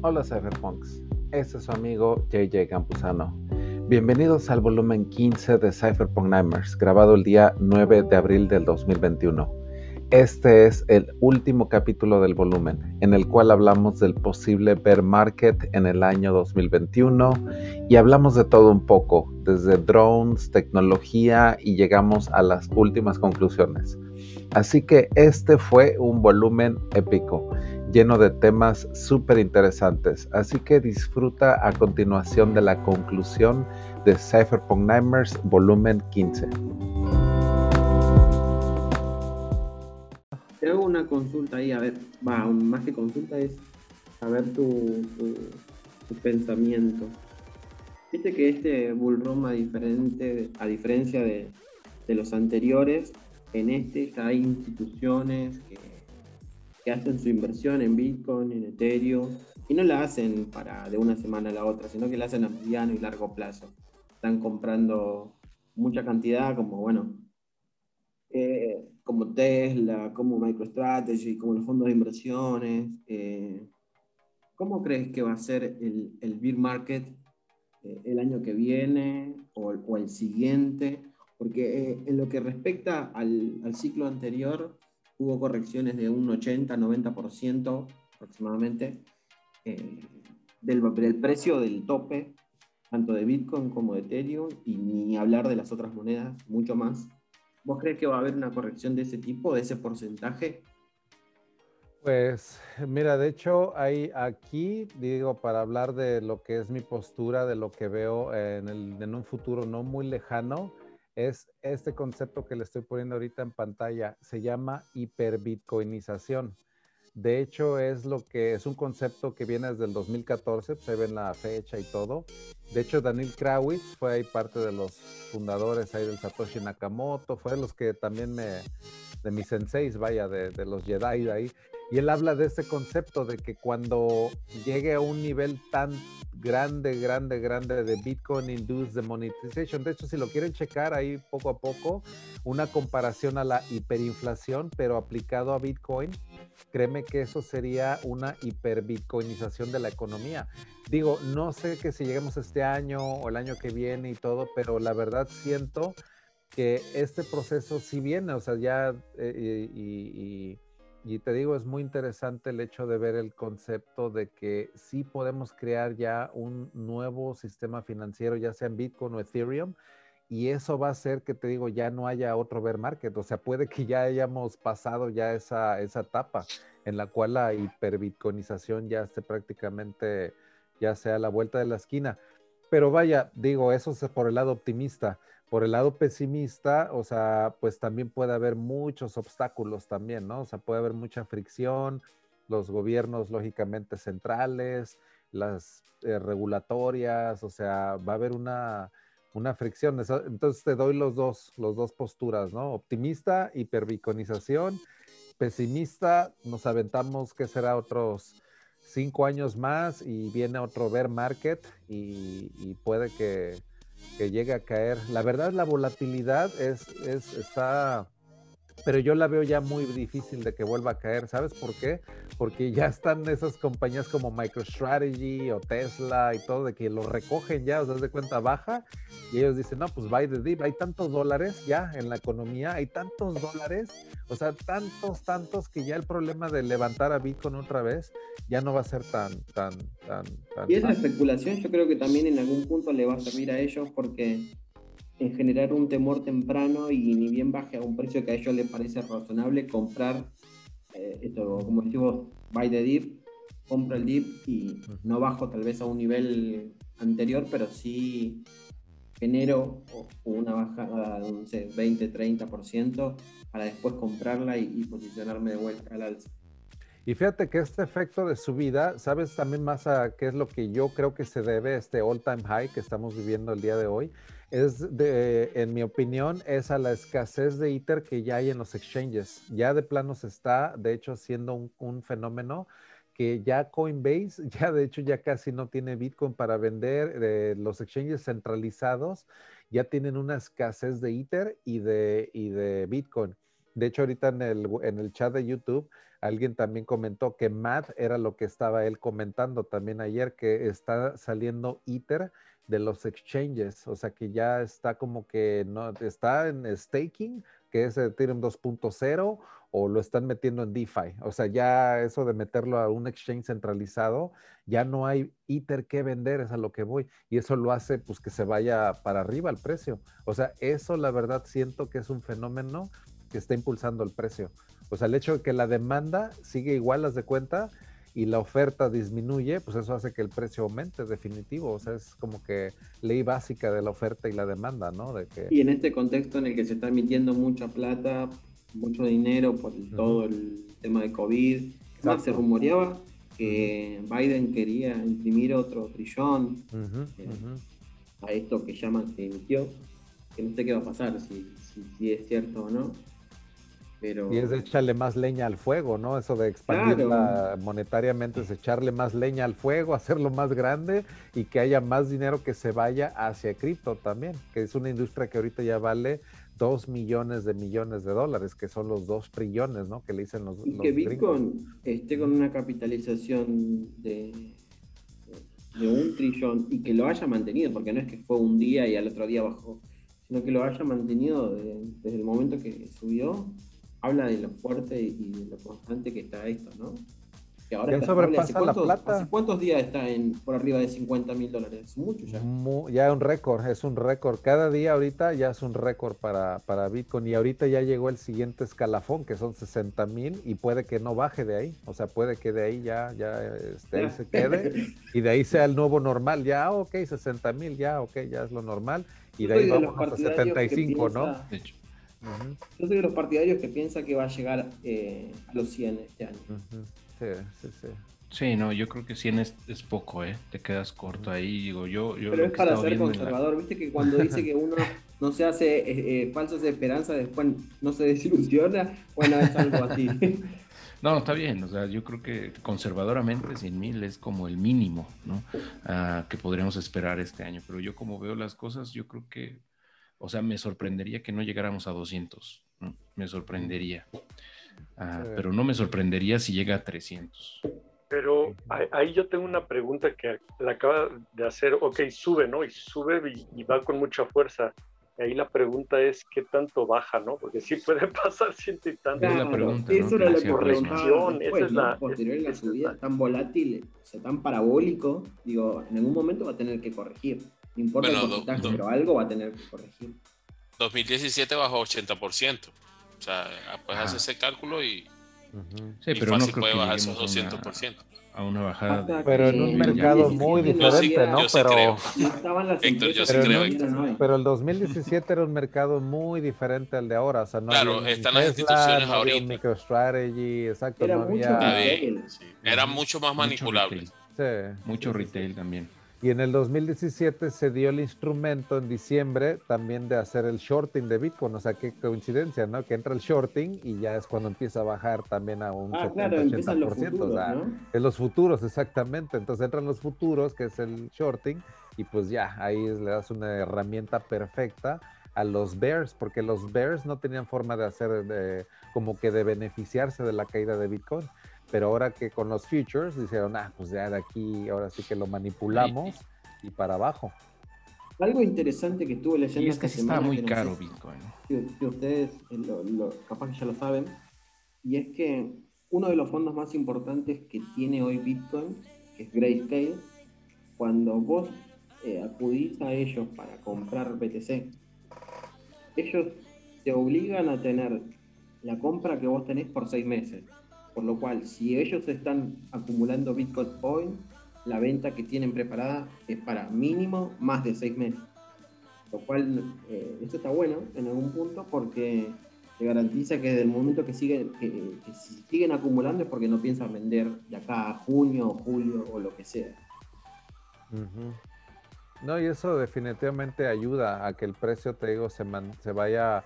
Hola Cypherpunks, este es su amigo JJ Campuzano. Bienvenidos al volumen 15 de Cypherpunk Nightmares, grabado el día 9 de abril del 2021. Este es el último capítulo del volumen, en el cual hablamos del posible bear market en el año 2021 y hablamos de todo un poco, desde drones, tecnología y llegamos a las últimas conclusiones. Así que este fue un volumen épico lleno de temas súper interesantes. Así que disfruta a continuación de la conclusión de Cypherpunk Nightmares volumen 15. Te hago una consulta ahí, a ver, va, más que consulta es a ver tu, pensamiento. Viste que este bullroom a, diferente, a diferencia de, de los anteriores, en este hay instituciones que hacen su inversión en Bitcoin, en Ethereum, y no la hacen para de una semana a la otra, sino que la hacen a mediano y largo plazo. Están comprando mucha cantidad, como bueno, eh, como Tesla, como MicroStrategy, como los fondos de inversiones. Eh, ¿Cómo crees que va a ser el, el beer market eh, el año que viene o, o el siguiente? Porque en lo que respecta al, al ciclo anterior, hubo correcciones de un 80-90% aproximadamente eh, del, precio del tope, tanto de Bitcoin como de Ethereum, y ni hablar de las otras monedas, mucho más. ¿Vos crees que va a haber una corrección de ese tipo, de ese porcentaje? Pues mira, de hecho, hay aquí, digo, para hablar de lo que es mi postura, de lo que veo en, el, en un futuro no muy lejano, es este concepto que le estoy poniendo ahorita en pantalla. Se llama hiperbitcoinización. De hecho, es lo que es un concepto que viene desde el 2014, se ve en la fecha y todo. De hecho, Daniel Krawitz fue ahí parte de los fundadores ahí del Satoshi Nakamoto, fue de los que también me, de mis senseis, vaya, de, los Jedi ahí. Y él habla de este concepto de que cuando llegue a un nivel tan grande, grande, grande de Bitcoin Induced Demonetization. De hecho, si lo quieren checar ahí poco a poco, una comparación a la hiperinflación, pero aplicado a Bitcoin, créeme que eso sería una hiperbitcoinización de la economía. Digo, no sé que si lleguemos este año o el año que viene y todo, pero la verdad siento que este proceso sí viene, o sea, ya eh, y y te digo, es muy interesante el hecho de ver el concepto de que sí podemos crear ya un nuevo sistema financiero, ya sea en Bitcoin o Ethereum, y eso va a hacer que te digo, ya no haya otro bear market. O sea, puede que ya hayamos pasado ya esa, esa etapa en la cual la hiperbitcoinización ya esté prácticamente, ya sea a la vuelta de la esquina. Pero vaya, digo, eso es por el lado optimista. Por el lado pesimista, o sea, pues también puede haber muchos obstáculos también, ¿no? O sea, puede haber mucha fricción, los gobiernos lógicamente centrales, las eh, regulatorias, o sea, va a haber una, una fricción. Entonces te doy los dos, los dos posturas, ¿no? Optimista, hiperbiconización, pesimista, nos aventamos que será otros cinco años más y viene otro bear market y, puede que, que, llegue a caer. La verdad, la volatilidad es, es, está pero yo la veo ya muy difícil de que vuelva a caer. ¿Sabes por qué? Porque ya están esas compañías como MicroStrategy o Tesla y todo, de que lo recogen ya, o sea, de cuenta baja, y ellos dicen, no, pues buy the dip, hay tantos dólares ya en la economía, hay tantos dólares, o sea, tantos, tantos, que ya el problema de levantar a Bitcoin otra vez ya no va a ser tan, tan, tan, tan. Y esa especulación yo creo que también en algún punto le va a servir a ellos porque en generar un temor temprano y ni bien baje a un precio que a ellos les parece razonable, comprar, eh, esto, como decimos, buy the dip, compro el dip y no bajo tal vez a un nivel anterior, pero sí genero una bajada de un 20, 30% para después comprarla y posicionarme de vuelta al alza. Y fíjate que este efecto de subida, ¿sabes también más a qué es lo que yo creo que se debe a este all time high que estamos viviendo el día de hoy? es de, en mi opinión, es a la escasez de ITER que ya hay en los exchanges. Ya de plano se está, de hecho, siendo un, fenómeno que ya Coinbase, ya de hecho ya casi no tiene Bitcoin para vender, eh, los exchanges centralizados ya tienen una escasez de de, y de Bitcoin. De hecho, ahorita en el, en el chat de YouTube, alguien también comentó que Matt era lo que estaba él comentando también ayer, que está saliendo ITER de los exchanges, o sea que ya está como que no está en staking, que es Ethereum 2.0 o lo están metiendo en DeFi. O sea, ya eso de meterlo a un exchange centralizado, ya no hay ITER que vender, es a lo que voy. Y eso lo hace pues que se vaya para arriba el precio. O sea, eso la verdad siento que es un fenómeno que está impulsando el precio. O sea, el hecho de que la demanda sigue igual, las de cuenta, y la oferta disminuye, pues eso hace que el precio aumente, definitivo. O sea, es como que ley básica de la oferta y la demanda, ¿no? De que... Y en este contexto en el que se está emitiendo mucha plata, mucho dinero por todo el tema de COVID, más se rumoreaba que Biden quería imprimir otro trillón eh, a esto que llaman que emitió, que no sé qué va a pasar, si, si es cierto o no y es de echarle más leña al fuego, ¿no? Eso de expandirla monetariamente es echarle más leña al fuego, hacerlo más grande y que haya más dinero que se vaya hacia cripto también, que es una industria que ahorita ya vale dos millones de millones de dólares, que son los dos trillones, ¿no? Que le dicen los. Y que Bitcoin esté con una capitalización de, de un trillón y que lo haya mantenido, porque no es que fue un día y al otro día bajó, sino que lo haya mantenido desde el momento que subió habla de lo fuerte y de lo constante que está esto, ¿no? Que ahora sobrepasa la plata. ¿Hace cuántos días está en, por arriba de 50 mil dólares? Mucho ya. ya es un récord, es un récord. Cada día ahorita ya es un récord para, para Bitcoin y ahorita ya llegó el siguiente escalafón, que son 60 mil y puede que no baje de ahí. O sea, puede que de ahí ya, ya este, se quede y de ahí sea el nuevo normal. Ya, ok, 60 mil, ya, ok, ya es lo normal. Y de ahí vamos a 75, ¿no? De hecho. Yo soy de los partidarios que piensa que va a llegar eh, a los 100 este año. Sí, sí, sí. Sí, no, yo creo que 100 es, es poco, ¿eh? Te quedas corto ahí, digo, yo... yo Pero es para ser conservador, viste que cuando dice que uno no se hace eh, eh, falsas esperanzas, después no se desilusiona, bueno, es algo así. No, está bien, o sea, yo creo que conservadoramente 100 mil es como el mínimo, ¿no? Ah, que podríamos esperar este año, pero yo como veo las cosas, yo creo que o sea, me sorprendería que no llegáramos a 200, ¿no? me sorprendería. Ah, pero no me sorprendería si llega a 300. Pero ahí yo tengo una pregunta que la acaba de hacer, ok, sube, ¿no? Y sube y, va con mucha fuerza. ahí la pregunta es, ¿qué tanto baja, no? Porque sí puede pasar ciento y tanto. es la pregunta, eso era la corrección. Esa es la, posterior la subida tan volátil, o sea, tan parabólico, digo, en algún momento va a tener que corregir. No importa el pero algo va a tener que corregir. 2017 bajó 80%. O sea, puedes hacer ese cálculo y, sí, pero no puede bajar esos 200%. A una bajada. pero en un mercado muy diferente, ¿no? pero, Héctor, yo sí creo. pero el 2017 era un mercado muy diferente al de ahora. O sea, no claro, están las instituciones no ahorita. MicroStrategy, exacto. Era, no mucho, había... era mucho más manipulable. Sí. Mucho retail también. Y en el 2017 se dio el instrumento en diciembre también de hacer el shorting de Bitcoin. O sea, qué coincidencia, ¿no? Que entra el shorting y ya es cuando empieza a bajar también a un ah, 70-80%. Los futuros, o sea, En los futuros, exactamente. Entonces entran los futuros, que es el shorting, y pues ya, ahí le das una herramienta perfecta a los bears, porque los bears no tenían forma de hacer, de, como que de beneficiarse de la caída de Bitcoin. Pero ahora que con los futures dijeron, ah, pues ya de aquí, ahora sí que lo manipulamos y para abajo. Algo interesante que estuve leyendo. Y es que está muy caro Bitcoin. Si, ustedes eh, lo, capaz que ya lo saben, y es que uno de los fondos más importantes que tiene hoy Bitcoin, que es Grayscale, cuando vos eh, acudís a ellos para comprar BTC, ellos te obligan a tener la compra que vos tenés por seis meses. Por lo cual, si ellos están acumulando Bitcoin hoy, la venta que tienen preparada es para mínimo más de seis meses. Lo cual, eh, esto está bueno en algún punto porque te garantiza que desde el momento que siguen, que, siguen acumulando es porque no piensan vender de acá a junio, julio o lo que sea. No, y eso definitivamente ayuda a que el precio, te digo, se, se vaya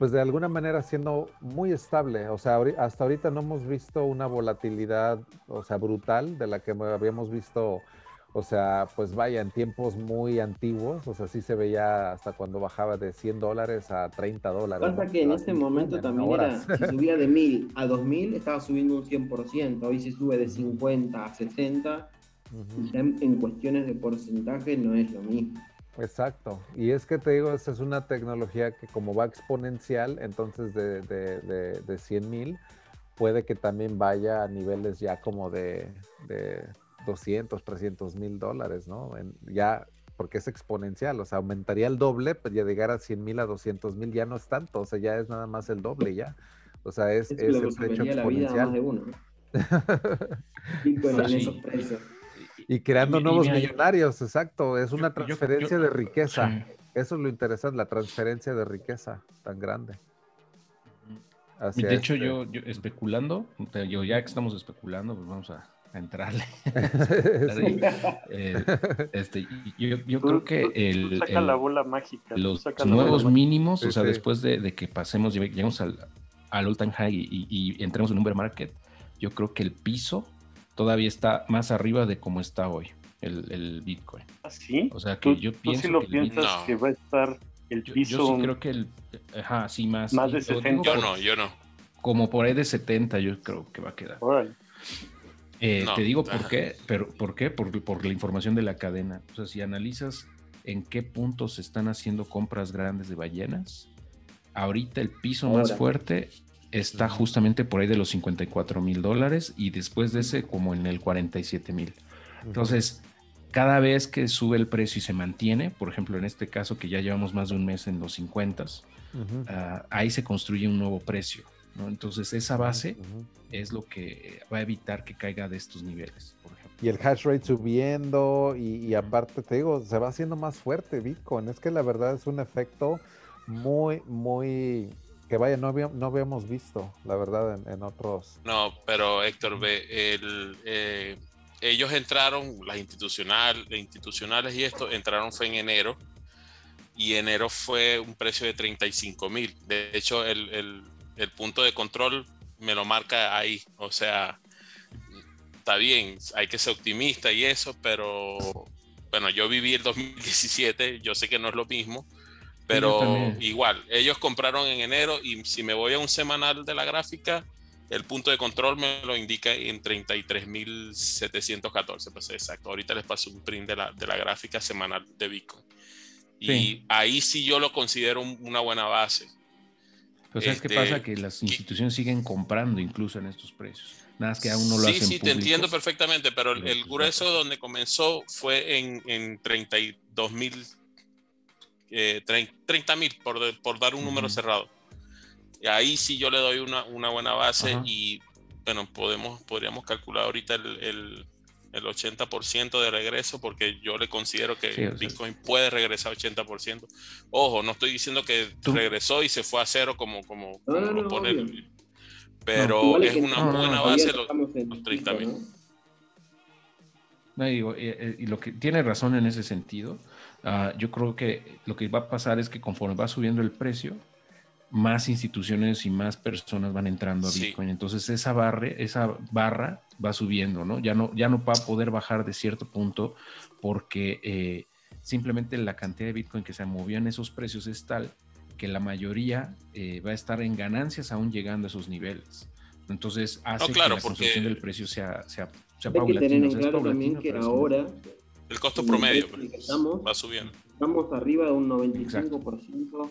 pues de alguna manera siendo muy estable. O sea, hasta ahorita no hemos visto una volatilidad, o sea, brutal de la que habíamos visto O sea, pues vaya, en tiempos muy antiguos, o sea, sí se veía hasta cuando bajaba de 100 dólares a 30 dólares. Pasa que en ese momento también era, si subía de 1000 a 2000, estaba subiendo un 100%, hoy se sube de 50 a 60, y ya en, cuestiones de porcentaje no es lo mismo. Exacto, y es que te digo, esta es una tecnología que como va exponencial, entonces de, de, de, de 100 mil, puede que también vaya a niveles ya como de, de 200, 300 mil dólares, ¿no? ya, porque es exponencial, o sea, aumentaría el doble, pero pues, ya llegar a 100 mil a 200 mil ya no es tanto, o sea, ya es nada más el doble ya. O sea, es, es, el hecho exponencial. de uno, y creando nuevos millonarios, exacto, es una transferencia de riqueza. Eso es lo interesante, la transferencia de riqueza tan grande. y de hecho, este yo, yo, especulando, yo ya que estamos especulando, pues vamos a, a entrarle. Eh, este, yo, yo creo que el, saca la bola mágica. Los nuevos mínimos, o sea, después de, de, que pasemos, llegamos al, al all time high y, y, entremos en un bear market, yo creo que el piso todavía está más arriba de como está hoy el, el Bitcoin. ¿Ah, sí? O sea, que yo pienso sí lo que piensas que va a estar el piso. Yo, sí creo que el. Ajá, sí, más. Más de 70. Yo no, yo no. Como por ahí de 70, yo creo que va a quedar. Eh, te digo por qué, pero ¿por qué? Por, por, la información de la cadena. O sea, si analizas en qué puntos se están haciendo compras grandes de ballenas, ahorita el piso más fuerte está justamente por ahí de los 54 mil dólares y después de ese como en el 47 mil. Entonces, cada vez que sube el precio y se mantiene, por ejemplo, en este caso que ya llevamos más de un mes en los 50, ah, ahí se construye un nuevo precio. Entonces esa base es lo que va a evitar que caiga de estos niveles, por ejemplo. Y el hash rate subiendo y, aparte te digo, se va haciendo más fuerte Bitcoin. Es que la verdad es un efecto muy, muy que vaya, no, habíamos visto, la verdad, en, otros. No, pero Héctor, ve, el, eh, ellos entraron, las institucional, institucionales y esto, entraron fue en enero y enero fue un precio de 35 mil. De hecho, el, el punto de control me lo marca ahí. O sea, está bien, hay que ser optimista y eso, pero bueno, yo viví el 2017, yo sé que no es lo mismo, pero igual, ellos compraron en enero y si me voy a un semanal de la gráfica, el punto de control me lo indica en 33.714, pues exacto. Ahorita les paso un print de la, de la gráfica semanal de Bitcoin. Y ahí sí yo lo considero una buena base. Pero ¿sabes qué pasa? Este, que las instituciones siguen comprando incluso en estos precios. Nada más que aún no lo hacen Sí, sí, te entiendo perfectamente, pero el, pues, grueso donde comenzó fue en, en 32 mil, eh, 30 mil, por, por, dar un número cerrado. Y ahí sí yo le doy una, una buena base y, bueno, podemos, podríamos calcular ahorita el el 80% de regreso porque yo le considero que Bitcoin puede regresar 80%. Ojo, no estoy diciendo que regresó y se fue a cero como, como, lo pone pero es una buena base los, 30 mil. No, digo, eh, eh, y, lo que tiene razón en ese sentido, ah, yo creo que lo que va a pasar es que conforme va subiendo el precio, más instituciones y más personas van entrando a Bitcoin. Entonces esa, barre, esa barra va subiendo, ¿no? Ya, ¿no? ya no va a poder bajar de cierto punto porque eh, simplemente la cantidad de Bitcoin que se movió en esos precios es tal que la mayoría eh, va a estar en ganancias aún llegando a esos niveles. Entonces hace que la construcción del precio sea, sea, sea Hay que tener en claro también que ahora... El costo promedio va subiendo. Estamos arriba de un 95%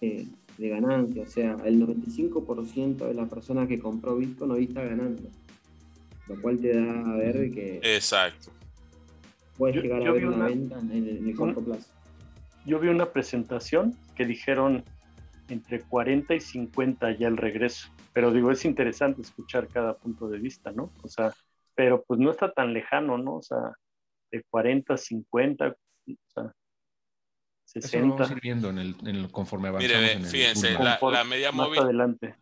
eh, de ganancia. O sea, el 95% de la persona que compró Bitcoin hoy está ganando. Lo cual te da a ver que. Exacto. Puedes llegar a ver una, venta en el, corto plazo. Yo vi una presentación que dijeron entre 40 y 50 ya el regreso. Pero digo, es interesante escuchar cada punto de vista, ¿no? O sea, pero pues no está tan lejano, ¿no? O sea, de 40 a 50, o sea, 60. Eso vamos a ir viendo en el, en conforme avanzamos. Mire, fíjense, la, la, media móvil. Adelante.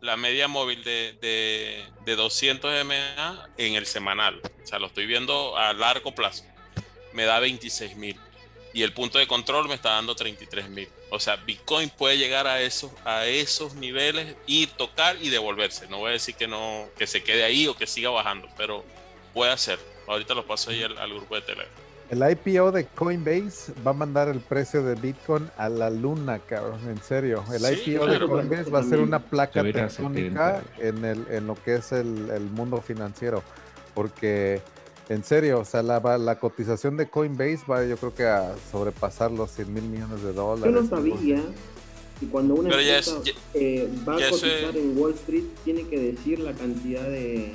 La media móvil de, de, de 200 MA en el semanal, o sea, lo estoy viendo a largo plazo, me da 26 mil. Y el punto de control me está dando 33 mil. O sea, Bitcoin puede llegar a esos, a esos niveles y tocar y devolverse. No voy a decir que no, que se quede ahí o que siga bajando, pero puede hacer. Ahorita lo paso ahí al, al grupo de Telegram. El IPO de Coinbase va a mandar el precio de Bitcoin a la luna, cabrón, en serio. El Sí, IPO de claro. Coinbase va a ser una placa tectónica 70. en, el, en lo que es el, el mundo financiero. Porque, en serio, o sea, la, va- la cotización de Coinbase va yo creo que a sobrepasar los 100 mil millones de Yo dólares. no sabía que cuando una ya es- empresa ya- eh, va a eso cotizar es- en Wall Street, tiene que decir la cantidad de,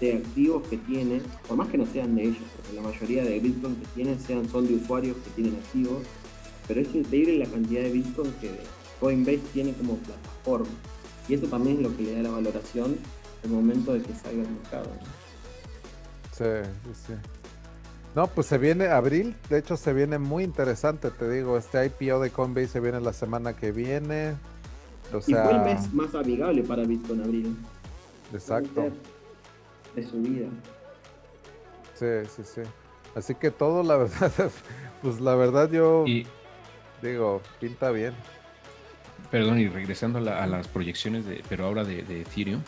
de activos que tiene, por más que no sean de ellos, porque la mayoría de Bitcoin que tienen sean, son de usuarios que tienen activos, pero es increíble la cantidad de Bitcoin que Coinbase tiene como plataforma. Y eso también es lo que le da la valoración al momento de que salga al mercado. Sí, sí, sí. No, pues se viene abril, de hecho se viene muy interesante, te digo, este IPO de Coinbase se viene la semana que viene. O y fue el sea, mes más amigable para Bitcoin abril. exacto. De su vida. Sí, sí, sí. Así que todo, la verdad, pues la verdad yo Y, digo, pinta bien. perdón, y regresando a, la- a las proyecciones, de, pero ahora de, de Ethereum,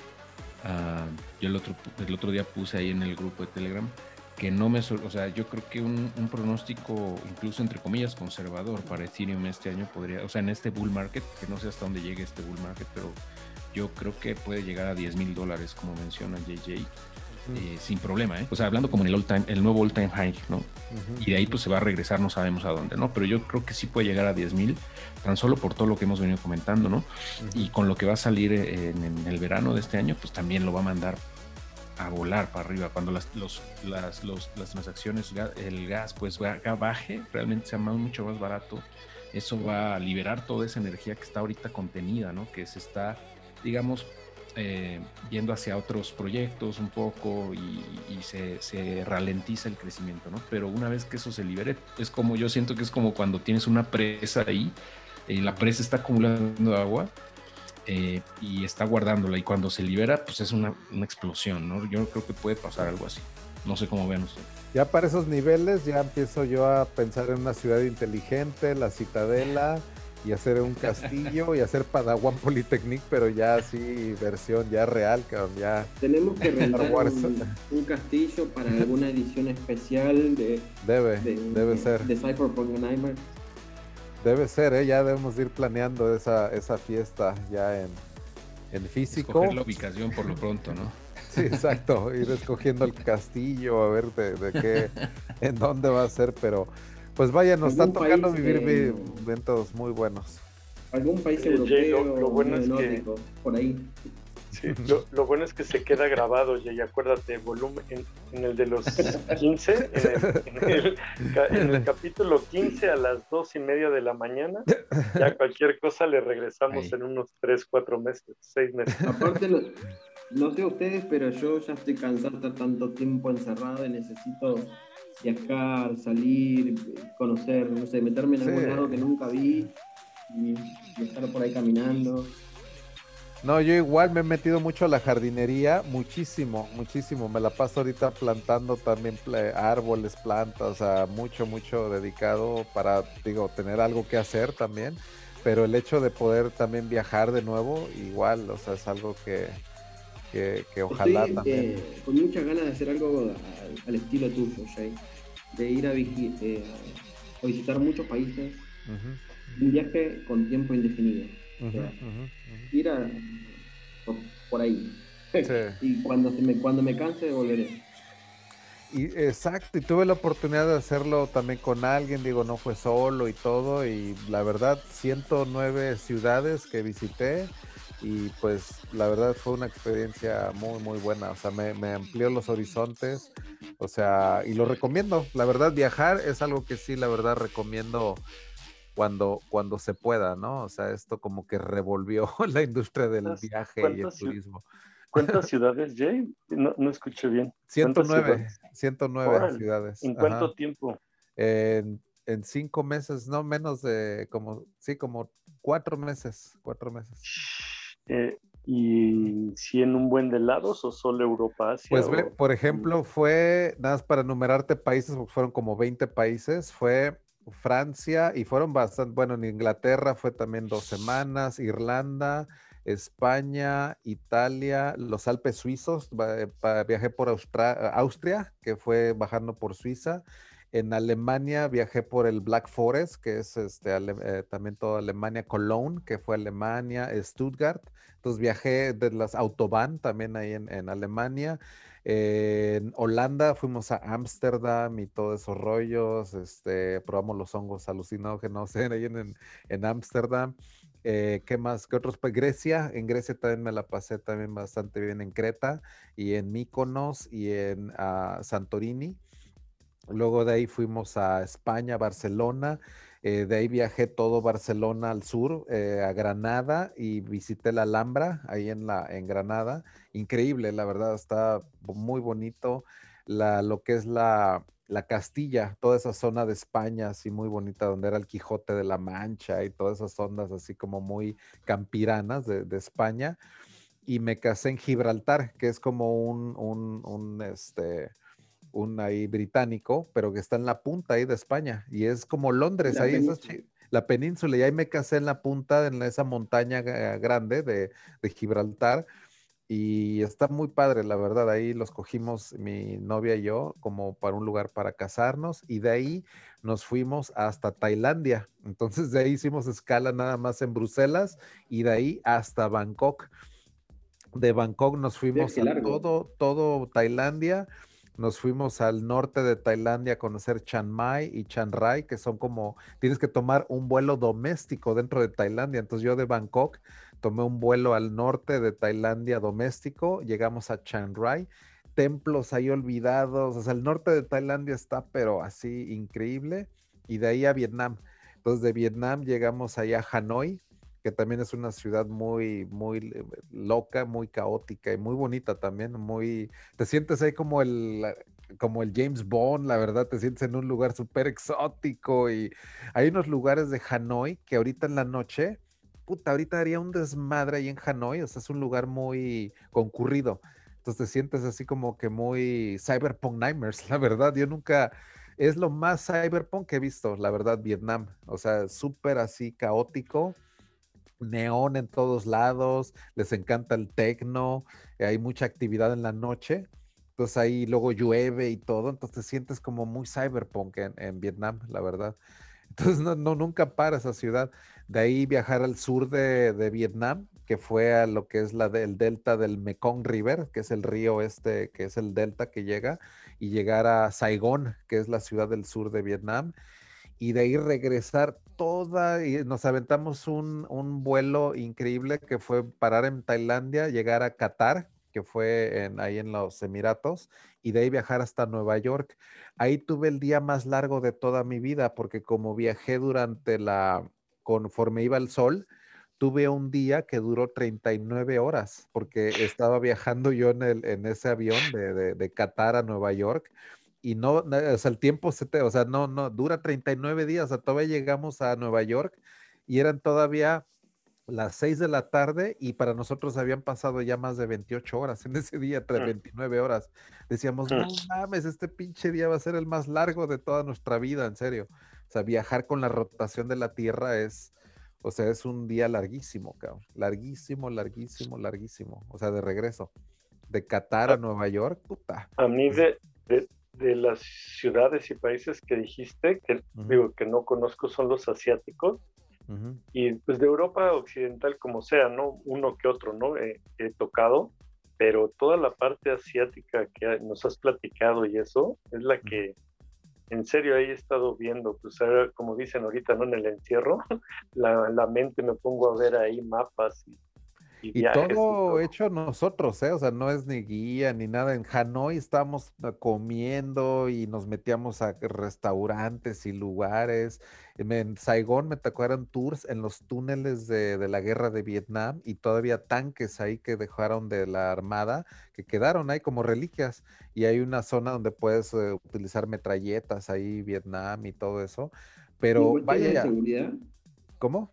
ah, yo el otro, el otro día puse ahí en el grupo de Telegram que no me, o sea, yo creo que un, un pronóstico, incluso entre comillas, conservador para Ethereum este año podría, o sea, en este bull market, que no sé hasta dónde llegue este bull market, pero yo creo que puede llegar a 10 mil dólares, como menciona JJ, eh, sin problema, ¿eh? O sea, hablando como en el, all time, el nuevo all time high, ¿no? Y de ahí pues se va a regresar, no sabemos a dónde, ¿no? Pero yo creo que sí puede llegar a 10 mil, tan solo por todo lo que hemos venido comentando, ¿no? Y con lo que va a salir en, en el verano de este año, pues también lo va a mandar a volar para arriba. Cuando las, los, las, los- las transacciones, el gas, pues baje, realmente sea más, mucho más barato, eso va a liberar toda esa energía que está ahorita contenida, ¿no? Que se está, digamos, eh, yendo hacia otros proyectos un poco y, y se, se ralentiza el crecimiento, ¿no? Pero una vez que eso se libere, es como yo siento que es como cuando tienes una presa ahí, y la presa está acumulando agua eh, y está guardándola y cuando se libera, pues es una, una explosión, ¿no? Yo creo que puede pasar algo así. No sé cómo vean ustedes. Ya para esos niveles ya empiezo yo a pensar en una ciudad inteligente, la citadela y hacer un castillo y hacer Padawan Polytechnic, pero ya así versión ya real, cabrón, ya Tenemos que rentar Wars. un, un castillo para alguna edición especial de, debe, de, debe de- ser. de Cyberpunk Nightmare. Debe ser, ¿eh? ya debemos ir planeando esa, esa fiesta ya en, en físico. Escoger la ubicación por lo pronto, ¿no? Sí, exacto, ir escogiendo el castillo, a ver de, de qué, en dónde va a ser, pero pues vaya, nos Algún tocando vivir eh, vi- eventos muy buenos. Algún país Jay, europeo lo- lo bueno o es que- por ahí. Sí, lo, lo bueno es que se queda grabado, y acuérdate, volumen en, en el de los 15, en el, en el ca- en el capítulo 15 a las dos y media de la mañana, ya cualquier cosa le regresamos Ahí. en unos 3, 4 meses, 6 meses. Aparte, no, no sé ustedes, pero yo ya estoy cansado de estar tanto tiempo encerrado y necesito viajar, salir, conocer, no sé, meterme en algún Sí. lado que nunca vi y, y estar por ahí caminando. No, yo igual me he metido mucho a la jardinería, muchísimo, muchísimo. Me la paso ahorita plantando también árboles, plantas, o sea, mucho, mucho dedicado para, digo, tener algo que hacer también. Pero el hecho de poder también viajar de nuevo, igual, o sea, es algo que, que, que ojalá Estoy también. eh, con muchas ganas de hacer algo al, al estilo tuyo, Jay. De ir a, eh, a visitar muchos países, un viaje con tiempo indefinido. ujú, sea. Ir a, por, por ahí. Sí. Y cuando, se me, cuando me canse, volveré. Y exacto, y tuve la oportunidad de hacerlo también con alguien, digo, no fue solo y todo, y la verdad, 109 ciudades que visité, y pues la verdad fue una experiencia muy, muy buena, o sea, me, me amplió los horizontes, o sea, y lo recomiendo, la verdad, viajar es algo que sí, la verdad, recomiendo cuando, cuando se pueda, ¿no? O sea, esto como que revolvió la industria del ¿Cuántas- viaje y el turismo. ¿Cuántas ciudades, Jay? No, no escuché bien. ¿Cuántas 109, ciudades? 109 Órale, ciudades. ¿En ajá. cuánto tiempo? En, en cinco meses, no menos de como, sí, como cuatro meses, cuatro meses. Eh, ¿Y si en un buen de lados o solo Europa, Asia? Pues ve, o- por ejemplo, fue, nada más para enumerarte países, porque fueron como 20 países, fue Francia y fueron bastante, bueno, en Inglaterra fue también dos semanas, Irlanda, España, Italia, los Alpes suizos, viajé por Austria, que fue bajando por Suiza. En Alemania viajé por el Black Forest, que es este, eh, también toda Alemania, Cologne, que fue Alemania, Stuttgart. Entonces viajé de las Autobahn también ahí en, Alemania. en Holanda fuimos a Ámsterdam y todos esos rollos. Este, probamos los hongos alucinógenos ahí en Ámsterdam. Eh, ¿Qué más? ¿Qué otros? Pues Grecia. En Grecia también me la pasé también bastante bien en Creta y en Mykonos y en ah, Santorini. Luego de ahí fuimos a España, Barcelona. Eh, de ahí viajé todo Barcelona al sur, eh, a Granada y visité la Alhambra ahí en, la, en Granada. Increíble, la verdad, está muy bonito. Lo que es la, la Castilla, toda esa zona de España, así muy bonita, donde era el Quijote de la Mancha y todas esas ondas así como muy campiranas de, España. Y me casé en Gibraltar, que es como un, un, este, un ahí británico, pero que está en la punta ahí de España. Y es como Londres, ahí es la península. Y ahí me casé en la punta, en esa montaña grande de, de Gibraltar y está muy padre, la verdad. Ahí los cogimos mi novia y yo como para un lugar para casarnos y de ahí nos fuimos hasta Tailandia. Entonces de ahí hicimos escala nada más en Bruselas y de ahí hasta Bangkok. De Bangkok nos fuimos a todo, todo Tailandia. Nos fuimos al norte de Tailandia a conocer Chiang Mai y Chiang Rai, que son como, tienes que tomar un vuelo doméstico dentro de Tailandia. Entonces yo de Bangkok tomé un vuelo al norte de Tailandia doméstico, llegamos a Chiang Rai, templos ahí olvidados, o sea, el norte de Tailandia está pero así increíble, y de ahí a Vietnam. Entonces de Vietnam llegamos allá a Hanoi, que también es una ciudad muy, muy loca, muy caótica y muy bonita también, muy, te sientes ahí como el, como el James Bond, la verdad, te sientes en un lugar súper exótico y hay unos lugares de Hanoi que ahorita en la noche puta, ahorita haría un desmadre ahí en Hanoi, o sea, es un lugar muy concurrido. Entonces te sientes así como que muy cyberpunk nightmares, la verdad. Yo nunca, es lo más cyberpunk que he visto, la verdad, Vietnam. O sea, súper así caótico, neón en todos lados, les encanta el tecno, hay mucha actividad en la noche. Entonces ahí luego llueve y todo, entonces te sientes como muy cyberpunk en, Vietnam, la verdad. Entonces no, no, nunca para esa ciudad. De ahí viajar al sur de, Vietnam, que fue a lo que es la del delta del Mekong River, que es el río este, que es el delta que llega, y llegar a Saigón, que es la ciudad del sur de Vietnam, y de ahí regresar toda, y nos aventamos un, vuelo increíble que fue parar en Tailandia, llegar a Qatar, que fue ahí en los Emiratos, y de ahí viajar hasta Nueva York. Ahí tuve el día más largo de toda mi vida, porque como viajé durante la, conforme iba el sol, tuve un día que duró 39 horas, porque estaba viajando yo en, el, en ese avión de, de, Qatar a Nueva York y no, o sea, el tiempo se te, o sea, no, no, dura 39 días, o sea, todavía llegamos a Nueva York y eran todavía las 6 de la tarde y para nosotros habían pasado ya más de 28 horas en ese día, 29 horas. Decíamos, no mames, este pinche día va a ser el más largo de toda nuestra vida, en serio. O sea, viajar con la rotación de la Tierra es, o sea, es un día larguísimo, cabrón. Larguísimo, larguísimo, larguísimo. O sea, de regreso. De Qatar a ah. Nueva York, puta. A mí de, de, las ciudades y países que dijiste, que digo que no conozco, son los asiáticos. Y pues de Europa Occidental, como sea, ¿no? Uno que otro, ¿no? he tocado, pero toda la parte asiática que nos has platicado y eso es la que en serio ahí he estado viendo, pues como dicen ahorita, ¿no? En el encierro, la, la mente me pongo a ver ahí mapas y y, todo, hecho nosotros, ¿eh? O sea, no es ni guía ni nada. En Hanoi estábamos ah, comiendo y nos metíamos a restaurantes y lugares. En Saigón me tocaron tours en los túneles de, la guerra de Vietnam y todavía tanques ahí que dejaron de la armada que quedaron ahí como reliquias. Y hay una zona donde puedes eh, utilizar metralletas ahí, Vietnam y todo eso. Pero vaya. seguridad? ¿Cómo?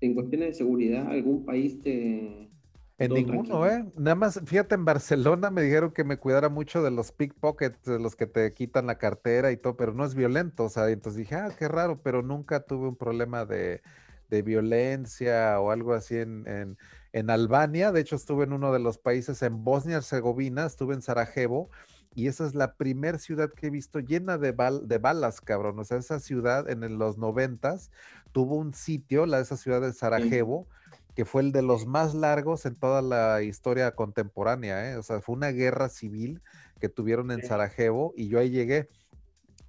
En cuestiones de seguridad, algún país te... En ninguno, ¿eh? Nada más, fíjate, en Barcelona me dijeron que me cuidara mucho de los pickpockets, de los que te quitan la cartera y todo, pero no es violento, o sea, entonces dije, ah, qué raro, pero nunca tuve un problema de, de violencia o algo así en, en, en Albania, de hecho estuve en uno de los países, en Bosnia Herzegovina, estuve en Sarajevo, y esa es la primera ciudad que he visto llena de, de balas, cabrón. O sea, esa ciudad en los noventas tuvo un sitio, la esa ciudad de Sarajevo, que fue el de los más largos en toda la historia contemporánea, ¿eh? O sea, fue una guerra civil que tuvieron en Sarajevo y yo ahí llegué.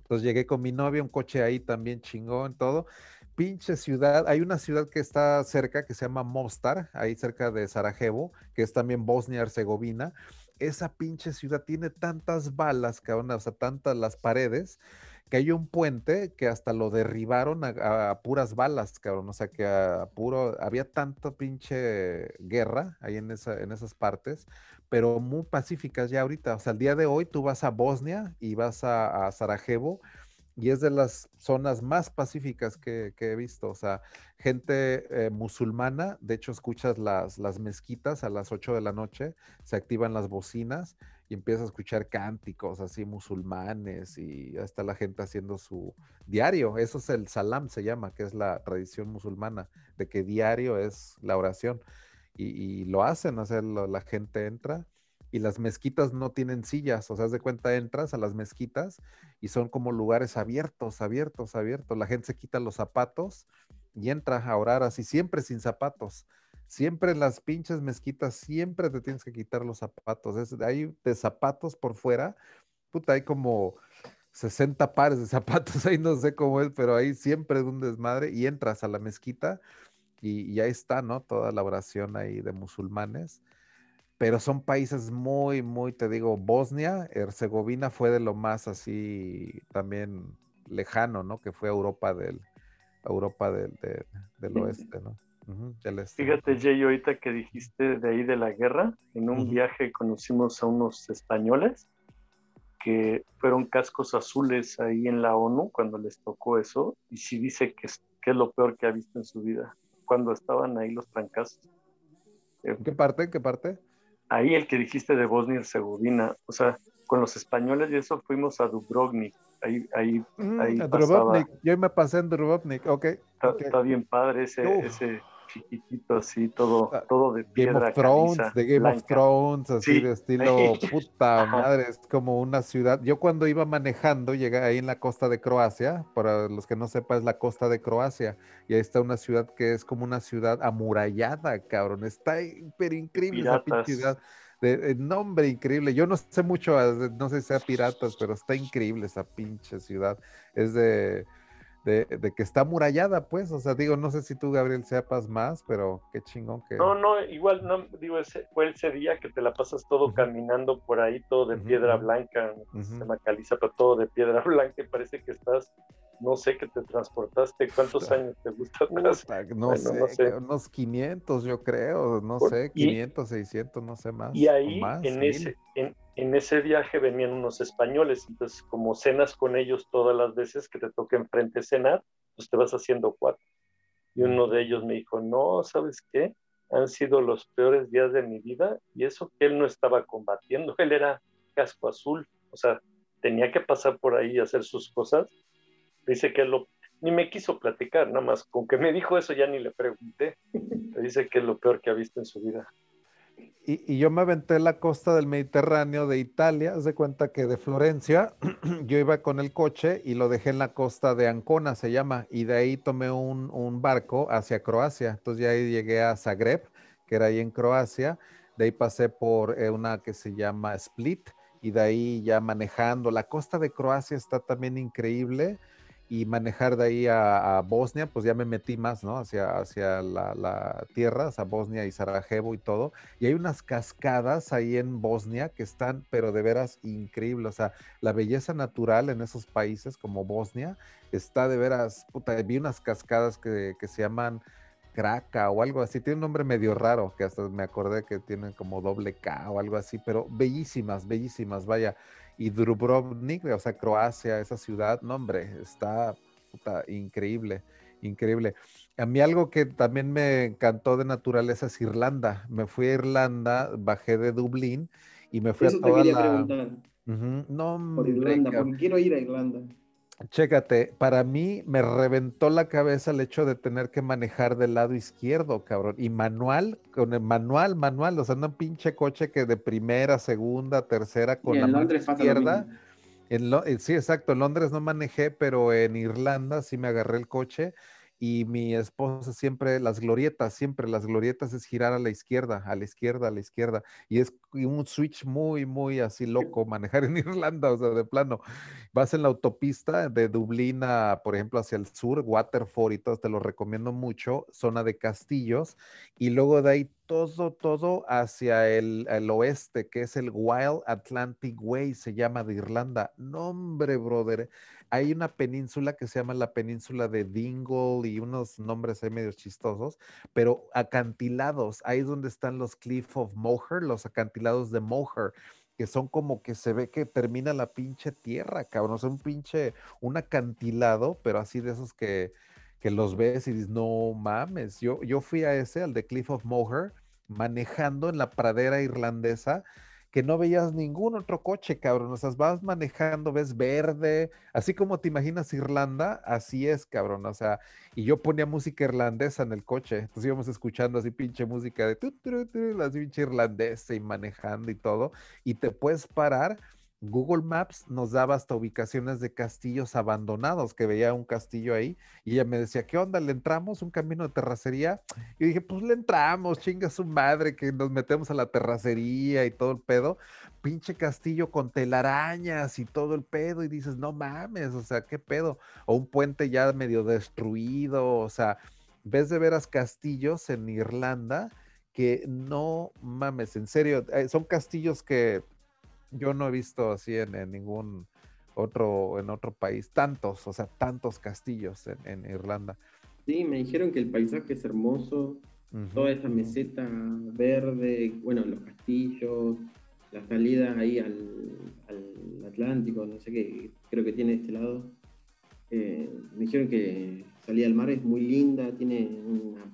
Entonces llegué con mi novia, un coche ahí también chingón, todo pinche ciudad, hay una ciudad que está cerca que se llama Mostar, ahí cerca de Sarajevo, que es también Bosnia-Herzegovina. Esa pinche ciudad tiene tantas balas, cabrón, o sea, tantas las paredes, que hay un puente que hasta lo derribaron a, puras balas, cabrón, o sea, que a puro, había tanta pinche guerra ahí en, esa, en esas partes, pero muy pacíficas ya ahorita, o sea, el día de hoy tú vas a Bosnia y vas a, a Sarajevo y es de las zonas más pacíficas que, he visto. O sea, gente eh, musulmana, de hecho escuchas las, las mezquitas a las 8 de la noche, se activan las bocinas y empiezas a escuchar cánticos así musulmanes y ya está la gente haciendo su diario. Eso es el salam, se llama, que es la tradición musulmana, de que diario es la oración. Y, lo hacen, o la gente entra y las mezquitas no tienen sillas, o sea, de cuenta entras a las mezquitas y son como lugares abiertos, abiertos, abiertos. La gente se quita los zapatos y entra a orar así, siempre sin zapatos. Siempre en las pinches mezquitas, siempre te tienes que quitar los zapatos. Es, hay de zapatos por fuera, puta, hay como 60 pares de zapatos, ahí no sé cómo es, pero ahí siempre es un desmadre y entras a la mezquita y, y ahí está, ¿no? Toda la oración ahí de musulmanes pero son países muy, muy, te digo, Bosnia, Herzegovina fue de lo más así también lejano, ¿no? Que fue Europa del, Europa del, del, oeste, ¿no? Este. Fíjate, Jay, ahorita que dijiste de ahí de la guerra, en un viaje conocimos a unos españoles que fueron cascos azules ahí en la ONU cuando les tocó eso, y sí dice que es, que es lo peor que ha visto en su vida, cuando estaban ahí los trancazos. ¿En qué parte? ¿En qué parte? ahí el que dijiste de Bosnia y Herzegovina, o sea, con los españoles y eso fuimos a Dubrovnik. Ahí, ahí, mm, ahí Dubrovnik. Yo me pasé en Dubrovnik, ok. Está, bien padre ese, ese chiquitito así, todo, ah, todo de piedra. Game of Thrones, de Game of Thrones, así de estilo puta madre, es como una ciudad. Yo cuando iba manejando, llegué ahí en la costa de Croacia, para los que no sepan, es la costa de Croacia, y ahí está una ciudad que es como una ciudad amurallada, cabrón, está hiper increíble esa ciudad. De, nombre increíble. Yo no sé mucho, no sé si sea piratas, pero está increíble esa pinche ciudad. Es de de, que está murallada, pues, o sea, digo, no sé si tú, Gabriel, sepas más, pero qué chingón que... No, no, igual, no, digo, ese, fue ese día que te la pasas todo caminando por ahí, todo de piedra blanca, se me caliza, pero todo de piedra blanca, y parece que estás, no sé, que te transportaste, ¿cuántos años te gusta No, sé, unos 500, yo creo, no sé, 500, 600, no sé más. Y ahí, en, ese, en, en ese viaje venían unos españoles, entonces como cenas con ellos todas las veces que te toque enfrente cenar, pues te vas haciendo cuatro. Y uno de ellos me dijo, no, ¿sabes qué? Han sido los peores días de mi vida y eso que él no estaba combatiendo, él era casco azul, o sea, tenía que pasar por ahí y hacer sus cosas. Dice que lo, ni me quiso platicar, nada más, con que me dijo eso ya ni le pregunté. Dice que es lo peor que ha visto en su vida. Y, yo me aventé la costa del Mediterráneo de Italia, haz de cuenta que de Florencia yo iba con el coche y lo dejé en la costa de Ancona, se llama, y de ahí tomé un, barco hacia Croacia. Entonces ya ahí llegué a Zagreb, que era ahí en Croacia, de ahí pasé por eh, una que se llama Split, y de ahí ya manejando. La costa de Croacia está también increíble y manejar de ahí a, Bosnia, pues ya me metí más, ¿no? Hacia, hacia la, tierra, hacia Bosnia y Sarajevo y todo. Y hay unas cascadas ahí en Bosnia que están, pero de veras increíbles. O sea, la belleza natural en esos países como Bosnia está de veras, puta, vi unas cascadas que, que se llaman Kraka o algo así. Tiene un nombre medio raro, que hasta me acordé que tienen como doble K o algo así, pero bellísimas, bellísimas, vaya y Dubrovnik, o sea, Croacia, esa ciudad, no hombre, está increíble, increíble. A mí algo que también me encantó de naturaleza es Irlanda. Me fui a Irlanda, bajé de Dublín y me fui a toda la... No, Por Irlanda, porque quiero ir a Irlanda. Chécate, para mí me reventó la cabeza el hecho de tener que manejar del lado izquierdo, cabrón. Y manual, con el manual, manual, o sea, no un pinche coche que de primera, segunda, tercera, con la mano izquierda. En eh, sí, exacto, en Londres no manejé, pero en Irlanda sí me agarré el coche y mi esposa siempre, las glorietas, siempre las glorietas es girar a la izquierda, a la izquierda, a la izquierda. Y es un switch muy, muy así loco manejar en Irlanda, o sea, de plano. Vas en la autopista de Dublín a, por ejemplo, hacia el sur, Waterford y todo, te lo recomiendo mucho, zona de castillos. Y luego de ahí todo, todo hacia el, oeste, que es el Wild Atlantic Way, se llama de Irlanda. No, hombre, brother hay una península que se llama la península de Dingle y unos nombres ahí medio chistosos, pero acantilados, ahí es donde están los Cliff of Moher, los acantilados de Moher que son como que se ve que termina la pinche tierra, cabrón. O sea, un pinche, un acantilado, pero así de esos que, que los ves y dices, no mames. Yo, yo fui a ese, al de Cliff of Moher, manejando en la pradera irlandesa que no veías ningún otro coche, cabrón. O sea, vas manejando, ves verde, así como te imaginas Irlanda, así es, cabrón. O sea, y yo ponía música irlandesa en el coche. Entonces íbamos escuchando así pinche música de tu, la pinche irlandesa y manejando y todo. Y te puedes parar Google Maps nos daba hasta ubicaciones de castillos abandonados, que veía un castillo ahí, y ella me decía, ¿qué onda? ¿Le entramos un camino de terracería? Y dije, pues le entramos, chinga su madre, que nos metemos a la terracería y todo el pedo. Pinche castillo con telarañas y todo el pedo, y dices, no mames, o sea, ¿qué pedo? O un puente ya medio destruido, o sea, ves de veras castillos en Irlanda que no mames, en serio, eh, son castillos que yo no he visto así en, ningún otro, en otro país, tantos, o sea, tantos castillos en, Irlanda. Sí, me dijeron que el paisaje es hermoso, toda esta meseta verde, bueno, los castillos, la salida ahí al, Atlántico, no sé qué, creo que tiene este lado. Eh, me dijeron que salida al mar es muy linda, tiene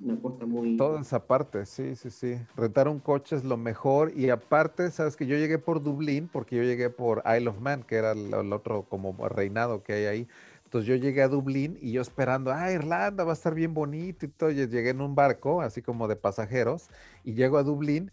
una, costa muy... Toda esa parte, sí, sí, sí. Rentar un lo mejor y aparte, sabes que yo llegué por Dublín porque yo llegué por Isle of Man, que era el, otro como reinado que hay ahí. Entonces yo llegué a Dublín y yo esperando, ah, Irlanda va a estar bien bonito y todo. Y llegué en un barco, así como de pasajeros, y llego a Dublín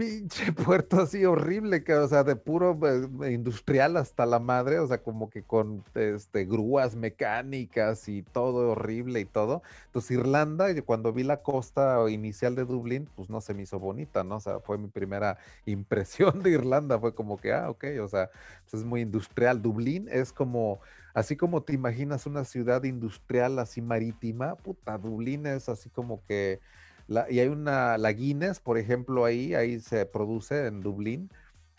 pinche puerto así horrible, que, o sea, de puro eh, industrial hasta la madre, o sea, como que con este, grúas mecánicas y todo horrible y todo. Entonces, Irlanda, cuando vi la costa inicial de Dublín, pues no se me hizo bonita, ¿no? O sea, fue mi primera impresión de Irlanda, fue como que, ah, ok, o sea, pues es muy industrial. Dublín es como, así como te imaginas una ciudad industrial así marítima, puta, Dublín es así como que y hay una, la Guinness, por ejemplo, ahí, ahí se produce en Dublín.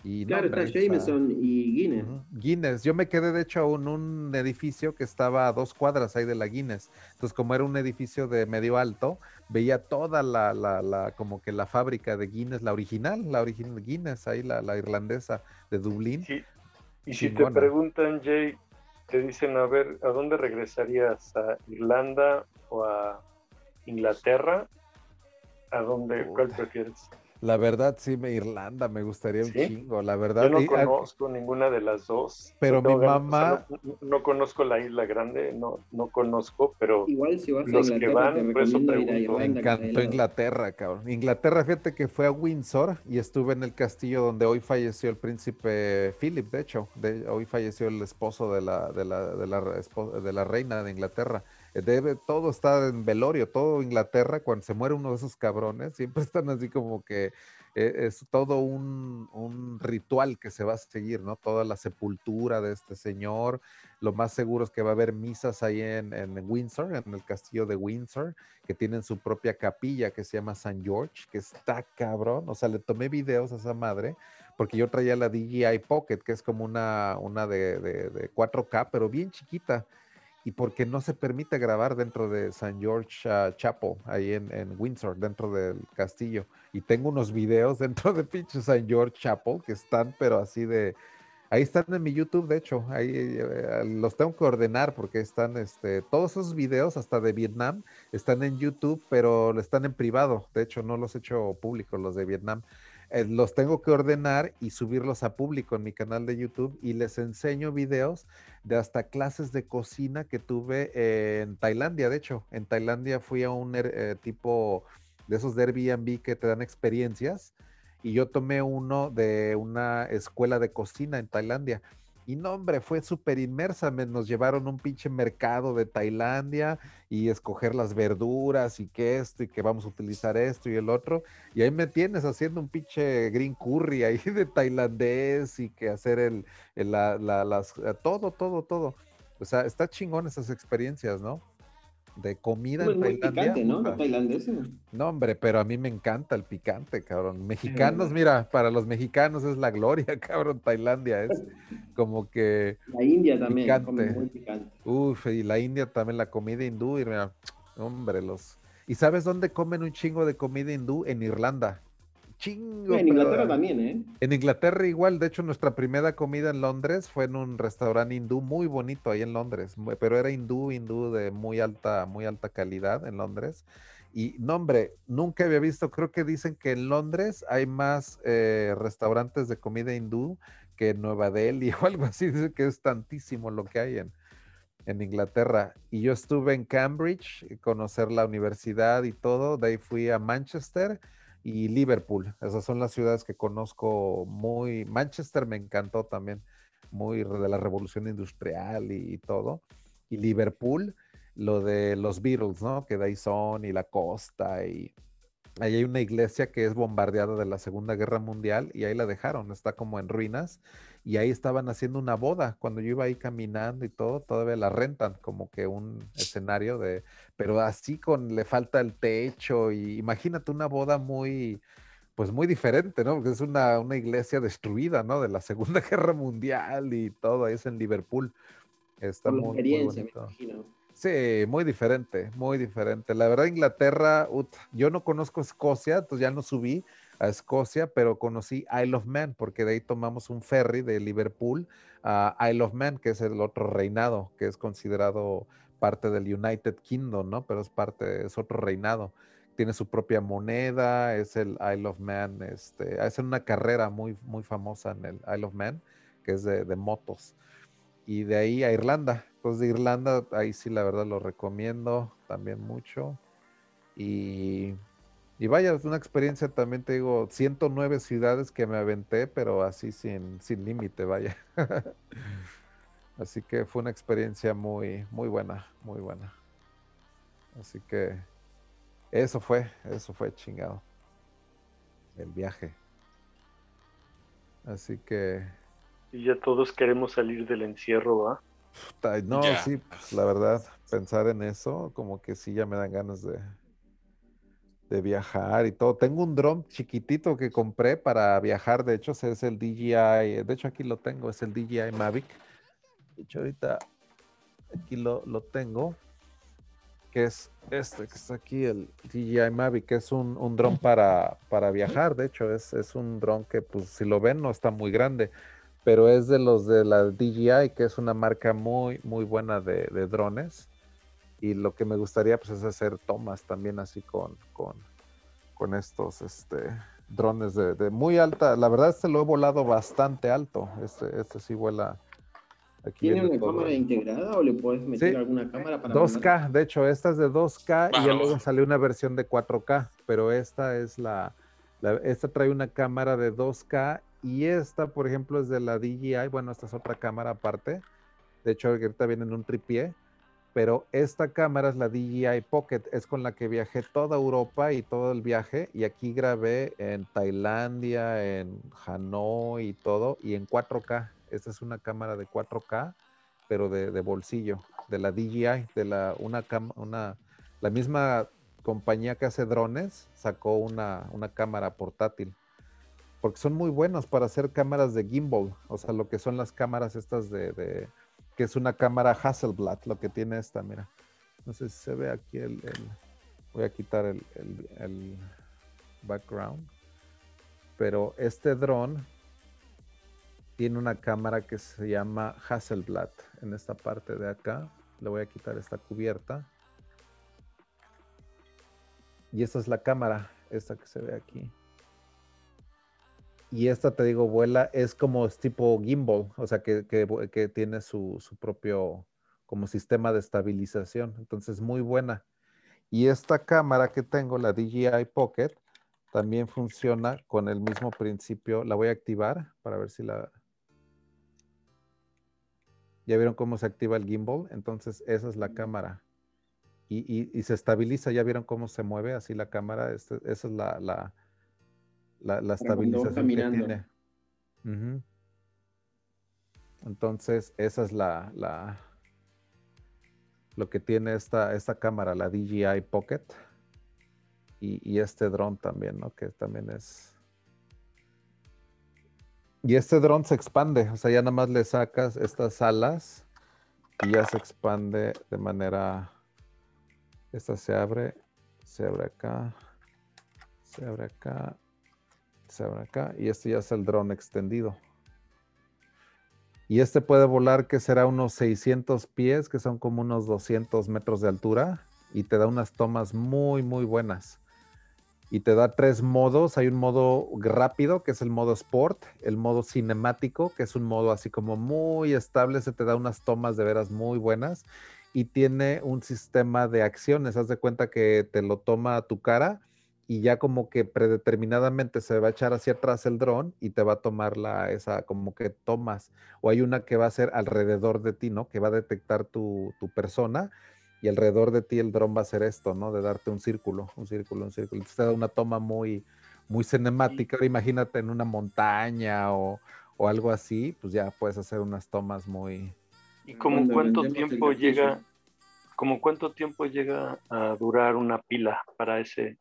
Y claro, está Jameson y Guinness. Guinness. Yo me quedé, de hecho, en un edificio que estaba a dos cuadras ahí de la Guinness. Entonces, como era un edificio de medio alto, veía toda la, la, la como que la fábrica de Guinness, la original, la original Guinness, ahí la, la irlandesa de Dublín. Sí. Y si te preguntan, Jay, te dicen, a ver, ¿a dónde regresarías? ¿A Irlanda o a Inglaterra? ¿A dónde? ¿Cuál prefieres? La verdad, sí, me Irlanda me gustaría un chingo, la verdad. Yo no conozco ninguna de las dos. Pero mi mamá... no, conozco la isla grande, no, no conozco, pero Igual si vas los a que van, por eso pregunto. Me encantó Inglaterra, cabrón. Inglaterra, fíjate que fue a Windsor y estuve en el castillo donde hoy falleció el príncipe Philip, de hecho. De, hoy falleció el esposo de la, de la, de la, de la reina de Inglaterra debe, todo está en velorio, todo Inglaterra, cuando se muere uno de esos cabrones, siempre están así como que eh, es todo un, ritual que se va a seguir, ¿no? Toda la sepultura de este señor, lo más seguro es que va a haber misas ahí en, Windsor, en el castillo de Windsor, que tienen su propia capilla que se llama San George, que está cabrón, o sea, le tomé videos a esa madre, porque yo traía la DJI Pocket, que es como una, una de, de 4K, pero bien chiquita y porque no se permite grabar dentro de San George uh, Chapel, ahí en, Windsor, dentro del castillo. Y tengo unos videos dentro de pinche San George Chapel que están, pero así de... Ahí están en mi YouTube, de hecho, ahí eh, los tengo que ordenar porque están, este, todos esos videos, hasta de Vietnam, están en YouTube, pero están en privado. De hecho, no los he hecho públicos los de Vietnam. Eh, los tengo que ordenar y subirlos a público en mi canal de YouTube y les enseño videos de hasta clases de cocina que tuve en Tailandia. De hecho, en Tailandia fui a un eh, tipo de esos de Airbnb que te dan experiencias y yo tomé uno de una escuela de cocina en Tailandia y no, hombre, fue súper inmersa. nos llevaron un pinche mercado de Tailandia y escoger las verduras y que esto y que vamos a utilizar esto y el otro. Y ahí me tienes haciendo un pinche green curry ahí de tailandés y que hacer el, la, las, todo, todo, todo. O sea, está chingón esas experiencias, ¿no? De comida en Tailandia. ¿no? No, hombre, pero a mí me encanta el picante, cabrón. Mexicanos, mira, para los mexicanos es la gloria, cabrón. Tailandia es como que. La India también muy picante. Uf, y la India también, la comida hindú, y mira, hombre, los. ¿Y sabes dónde comen un chingo de comida hindú? En Irlanda chingo. En Inglaterra también, ¿eh? En Inglaterra igual, de hecho nuestra primera comida en Londres fue en un restaurante hindú muy bonito ahí en Londres, pero era hindú, hindú de muy alta, muy alta calidad en Londres. Y no, hombre, nunca había visto, creo que dicen que en Londres hay más eh, restaurantes de comida hindú que en Nueva Delhi o algo así, dice que es tantísimo lo que hay en, en Inglaterra. Y yo estuve en Cambridge, conocer la universidad y todo, de ahí fui a Manchester y Liverpool. Esas son las ciudades que conozco muy. Manchester me encantó también, muy de la revolución industrial y, todo. Y Liverpool, lo de los Beatles, ¿no? Que de ahí son y la costa y ahí hay una iglesia que es bombardeada de la Segunda Guerra Mundial y ahí la dejaron, está como en ruinas y ahí estaban haciendo una boda. Cuando yo iba ahí caminando y todo, todavía la rentan como que un escenario de, pero así con le falta el techo y imagínate una boda muy, pues muy diferente, ¿no? Porque es una, una iglesia destruida, ¿no? De la Segunda Guerra Mundial y todo, ahí es en Liverpool. Está muy, experiencia, me imagino. Sí, muy diferente, muy diferente. La verdad, Inglaterra, yo no conozco Escocia, entonces ya no subí, a Escocia, pero conocí Isle of Man, porque de ahí tomamos un ferry de Liverpool a Isle of Man, que es el otro reinado, que es considerado parte del United Kingdom, ¿no? Pero es parte, es otro reinado. Tiene su propia moneda, es el Isle of Man, este, hacen una carrera muy, muy famosa en el Isle of Man, que es de, de motos. Y de ahí a Irlanda. Entonces de Irlanda, ahí sí la verdad lo recomiendo también mucho. Y y vaya, es una experiencia también, te digo, 109 ciudades que me aventé, pero así sin, sin límite, vaya. así que fue una experiencia muy, muy buena, muy buena. Así que eso fue, eso fue chingado. El viaje. Así que... Y ya todos queremos salir del encierro, ¿va? No, sí, pues, la verdad, pensar en eso, como que sí ya me dan ganas de, de viajar y todo. Tengo un dron chiquitito que compré para viajar, de hecho, es el DJI, de hecho aquí lo tengo, es el DJI Mavic. De hecho, ahorita aquí lo, lo tengo, que es este que está aquí, el DJI Mavic, que es un, un dron para, para viajar, de hecho, es, es un dron que, pues, si lo ven, no está muy grande, pero es de los de la DJI, que es una marca muy, muy buena de, de drones y lo que me gustaría pues es hacer tomas también así con, con, con estos este, drones de, muy alta. La verdad este lo he volado bastante alto. Este, este sí vuela. Aquí ¿Tiene una cámara integrada o le puedes meter alguna cámara para 2K, de hecho, esta es de 2K y ya luego salió una versión de 4K, pero esta es la, la, esta trae una cámara de 2K y esta, por ejemplo, es de la DJI, bueno, esta es otra cámara aparte. De hecho, ahorita viene en un tripié pero esta cámara es la DJI Pocket, es con la que viajé toda Europa y todo el viaje, y aquí grabé en Tailandia, en Hanoi y todo, y en 4K. Esta es una cámara de 4K, pero de, bolsillo, de la DJI, de la, una, la misma compañía que hace drones, sacó una, una cámara portátil porque son muy buenos para hacer cámaras de gimbal, o sea, lo que son las cámaras estas de que es una cámara Hasselblad, lo que tiene esta, mira. No sé si se ve aquí el, voy a quitar el, el, background. Pero este dron tiene una cámara que se llama Hasselblad en esta parte de acá. Le voy a quitar esta cubierta. Y esta es la cámara, esta que se ve aquí. Y esta, te digo, vuela, es como es tipo gimbal, o sea, que, que, que tiene su, su, propio como sistema de estabilización. Entonces, muy buena. Y esta cámara que tengo, la DJI Pocket, también funciona con el mismo principio. La voy a activar para ver si la... ¿Ya vieron cómo se activa el gimbal? Entonces, esa es la cámara. Y, y, se estabiliza, ¿ya vieron cómo se mueve así la cámara? Este, esa es la, la, la, la estabilización que tiene. Entonces, esa es la, la, lo que tiene esta, esta cámara, la DJI Pocket. Y, y este dron también, ¿no? Que también es... Y este dron se expande, o sea, ya nada más le sacas estas alas y ya se expande de manera... Esta se abre, se abre acá, se abre acá, se acá y este ya es el dron extendido. Y este puede volar que será unos 600 pies, que son como unos 200 metros de altura y te da unas tomas muy, muy buenas. Y te da tres modos. Hay un modo rápido, que es el modo sport, el modo cinemático, que es un modo así como muy estable, se te da unas tomas de veras muy buenas. Y tiene un sistema de acciones. Haz de cuenta que te lo toma a tu cara y ya como que predeterminadamente se va a echar hacia atrás el dron y te va a tomar la, esa como que tomas, o hay una que va a ser alrededor de ti, ¿no? Que va a detectar tu, persona y alrededor de ti el dron va a hacer esto, ¿no? De darte un círculo, un círculo, un círculo. Entonces te da una toma muy, muy cinemática. imagínate en una montaña o, o, algo así, pues ya puedes hacer unas tomas muy... ¿Y como cuánto tiempo llega, como cuánto tiempo llega a durar una pila para ese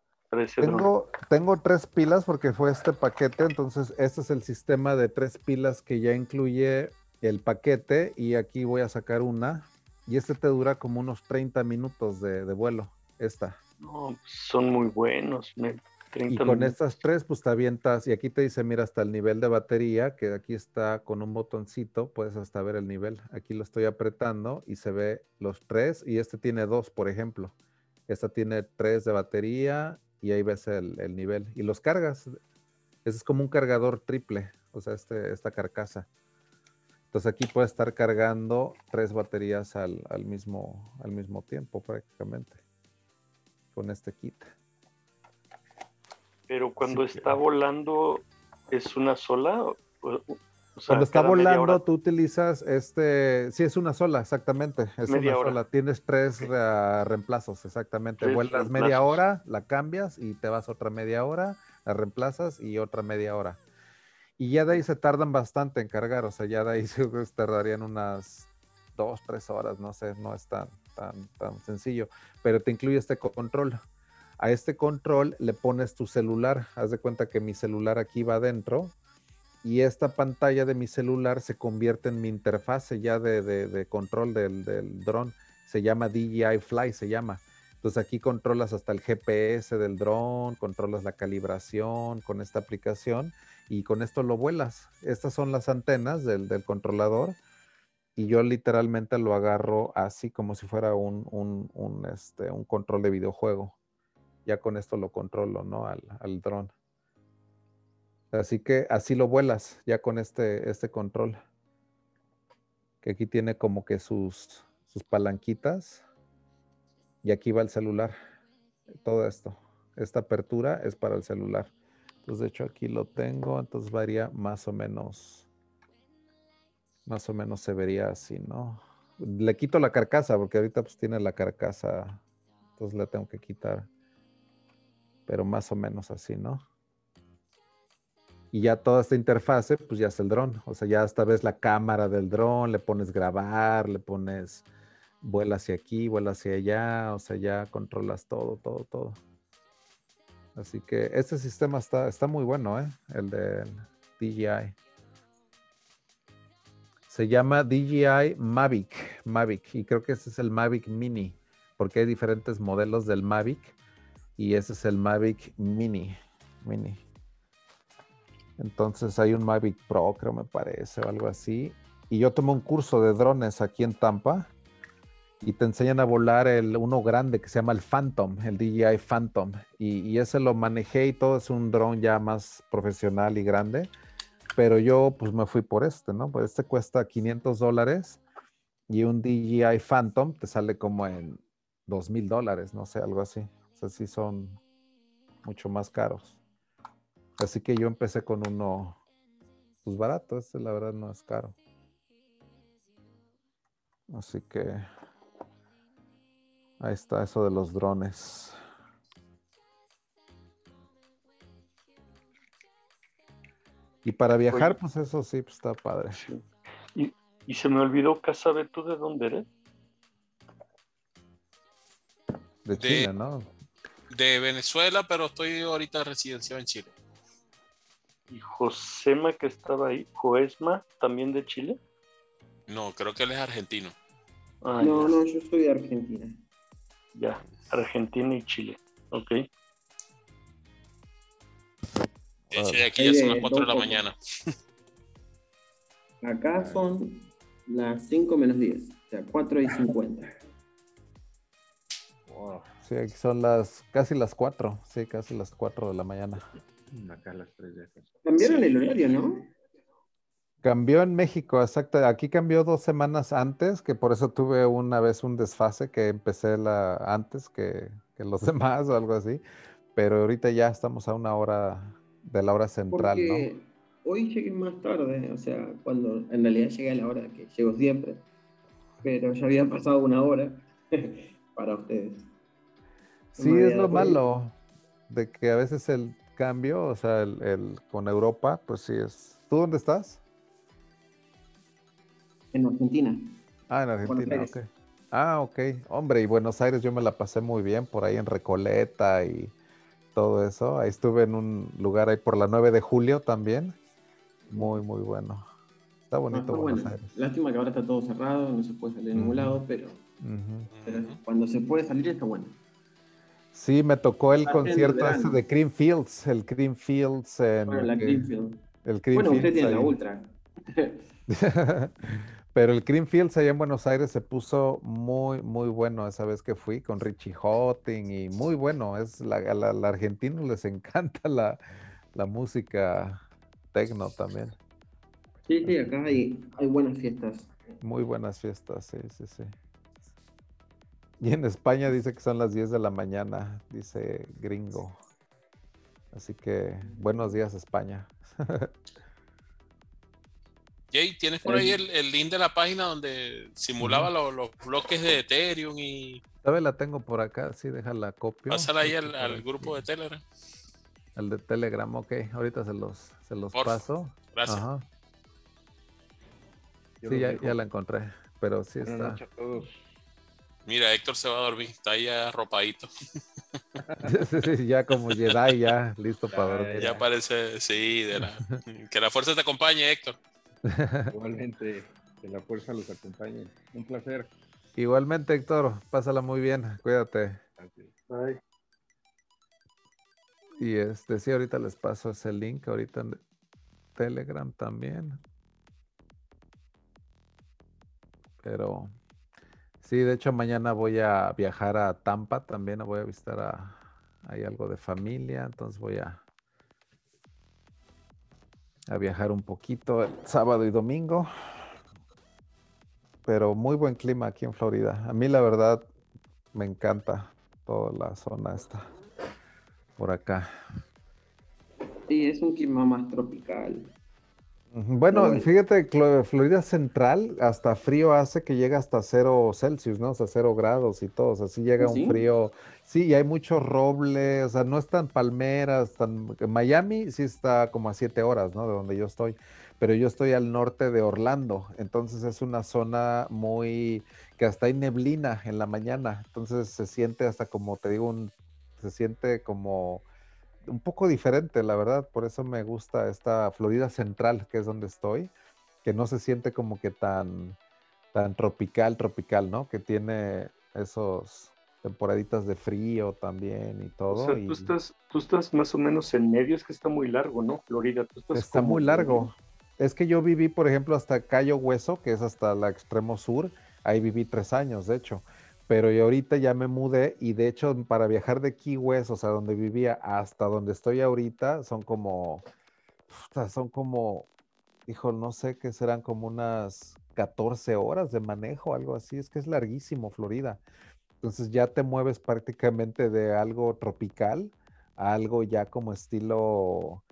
tengo, tengo tres pilas porque fue este paquete, entonces este es el sistema de tres pilas que ya incluye el paquete y aquí voy a sacar una y este te dura como unos 30 minutos de, vuelo, esta. No, son muy buenos. y con estas tres, pues te avientas, y aquí te dice, mira, hasta el nivel de batería, que aquí está con un botoncito, puedes hasta ver el nivel. Aquí lo estoy apretando y se ve los tres, y este tiene dos, por ejemplo. Esta tiene tres de batería y ahí ves el, nivel. Y los cargas. Ese es como un cargador triple, o sea, este, esta carcasa. Entonces aquí puede estar cargando tres baterías al, mismo, al mismo tiempo prácticamente con este kit. Pero cuando está volando, ¿es una sola? Cuando está volando, tú utilizas este, sí es una sola, exactamente, es una sola. Tienes tres reemplazos, exactamente. Vuelas media hora, la cambias y te vas otra media hora, la reemplazas y otra media hora. Y ya de ahí se tardan bastante en cargar, o sea, ya de ahí se tardarían unas dos, tres horas, no sé, no es tan, tan, tan sencillo, pero te incluye este control. A este control le pones tu celular, haz de cuenta que mi celular aquí va adentro y esta pantalla de mi celular se convierte en mi interfase ya de, control del, del dron. Se llama DJI Fly, se llama. Entonces aquí controlas hasta el GPS del dron, controlas la calibración con esta aplicación y con esto lo vuelas. Estas son las antenas del, controlador y yo literalmente lo agarro así como si fuera un, un, este, un control de videojuego. Ya con esto lo controlo, ¿no? Al, al dron. Así que así lo vuelas ya con este, este control. Que aquí tiene como que sus, sus palanquitas. Y aquí va el celular. Todo esto. Esta apertura es para el celular. Entonces, de hecho, aquí lo tengo. Entonces varía más o menos. Más o menos se vería así, ¿no? Le quito la carcasa porque ahorita pues tiene la carcasa. Entonces la tengo que quitar. Pero más o menos así, ¿no? Y ya toda esta interfase, pues ya es el dron. O sea, ya esta vez la cámara del dron, le pones grabar, le pones vuela hacia aquí, vuela hacia allá, o sea, ya controlas todo, todo, todo. Así que este sistema está, está muy bueno, ¿eh? El de DJI. Se llama DJI Mavic, Mavic, y creo que ese es el Mavic Mini, porque hay diferentes modelos del Mavic, y ese es el Mavic Mini, Mini. Entonces hay un Mavic Pro, creo me parece, o algo así. Y yo tomé un curso de drones aquí en Tampa. y te enseñan a volar el uno grande que se llama el Phantom, el DJI Phantom. Y, y ese lo manejé y todo es un dron ya más profesional y grande. Pero yo pues me fui por este, ¿no? Pues este cuesta 500 dólares y un DJI Phantom te sale como en 2 mil dólares, no sé, algo así. O sea, sí son mucho más caros. Así que yo empecé con uno, pues barato, este la verdad no es caro. Así que ahí está eso de los drones. Y para viajar, Oye. pues eso sí, pues está padre. Sí. Y, y se me olvidó, Casabe, ¿tú de dónde eres? De Chile, ¿no? De Venezuela, pero estoy ahorita residenciado en Chile. Y Josema, que estaba ahí, Joesma, también de Chile. No, creo que él es argentino. Ah, No, ya, no, yo soy de Argentina. ya. Argentina y Chile. Ok. De hecho, aquí ya son las Eh, 4 de la mañana. Acá son las 5 menos 10, o sea, 4 y 50. Sí, aquí son las casi las 4, sí, casi las 4 de la mañana. Acá a las 3 de acá. Cambiaron Sí. el horario, ¿no? Cambió en México, exacto. Aquí cambió dos semanas antes, que por eso tuve una vez un desfase que empecé la, antes que, que los demás o algo así. Pero ahorita ya estamos a una hora de la hora central, Porque hoy llegué más tarde, o sea, cuando en realidad llegué a la hora que llego siempre, pero ya había pasado una hora para ustedes. ¿no? No Sí, es lo malo de que a veces el cambio, o sea, el, el- con Europa, pues sí es. ¿Tú dónde estás? En Argentina. Ah, en Argentina, ok. Ah, ok. Hombre, y Buenos Aires yo me la pasé muy bien por ahí en Recoleta y todo eso. Ahí estuve en un lugar ahí por la 9 de julio también. Muy, muy bueno. Está No, bonito Buenos bueno. Aires. Lástima que ahora está todo cerrado, no se puede salir a ningún lado, pero, cuando se puede salir está bueno. Sí, me tocó el en concierto verano. de Cream Fields, el Cream Fields en Bueno, la el Cream Bueno, usted Fields tiene la. Ultra. Pero el Cream Fields allá en Buenos Aires se puso muy, muy bueno esa vez que fui con Richie Hotting y muy bueno. Es la, a la, la argentinos les encanta la, la música tecno también. Sí, sí, acá hay, hay buenas fiestas. Muy buenas fiestas, sí, sí, sí. Y en España dice que son las 10 de la mañana, dice gringo. Así que buenos días España. Jay, ¿tienes por ahí el, el link de la página donde simulaba lo- los, bloques de Ethereum y ¿Sabes? La tengo por acá, sí, déjala copio. pásala ahí al, grupo de Telegram? Al de Telegram, ok. Ahorita se los, se los Porfa. paso. Gracias. Ajá. Sí, ya la encontré. Pero sí Buenas está. noches a todos. Mira, Héctor se va a dormir, está ahí arropadito. Ya como Jedi, ya listo Ya, para dormir. Ya parece, sí, de la, que la fuerza te acompañe, Héctor. Igualmente, que la fuerza los acompañe. Un placer. Igualmente, Héctor, pásala muy bien, cuídate. Gracias. Ay, Y este, sí, ahorita les paso ese link, ahorita en Telegram también. Pero sí, de hecho mañana voy a viajar a Tampa también, voy a visitar a, hay algo de familia, entonces voy a, a viajar un poquito el sábado y domingo. Pero muy buen clima aquí en Florida. A mí la verdad me encanta toda la zona esta por acá. Sí, es un clima más tropical. Bueno, fíjate, Florida Central hasta frío hace que llega hasta cero Celsius, ¿no? O sea, cero grados y todo. O sea, sí llega ¿Ah, un frío. Sí, y hay mucho roble, o sea, no están palmeras, tan... Miami sí está como a siete horas, ¿no? De donde yo estoy. Pero yo estoy al norte de Orlando, entonces es una zona muy que hasta hay neblina en la mañana, entonces se siente hasta como te digo, un, se siente como un poco diferente, la verdad. Por eso me gusta esta Florida Central, que es donde estoy, que no se siente como que tan, tan tropical, tropical, ¿no? Que tiene esos temporaditas de frío también y o todo. sea, y tú estás, tú estás más o menos en medio, es que está muy largo, ¿no? Florida, tú estás está como muy largo. Es que yo viví, por ejemplo, hasta Cayo Hueso, que es hasta el extremo sur, Ahí viví tres años, de hecho. Pero yo ahorita ya me mudé y de hecho para viajar de Key West, o sea, donde vivía hasta donde estoy ahorita, son como, son como, hijo, no sé qué serán como unas 14 horas de manejo, algo así. Es que es larguísimo Florida. Entonces ya te mueves prácticamente de algo tropical a algo ya como estilo,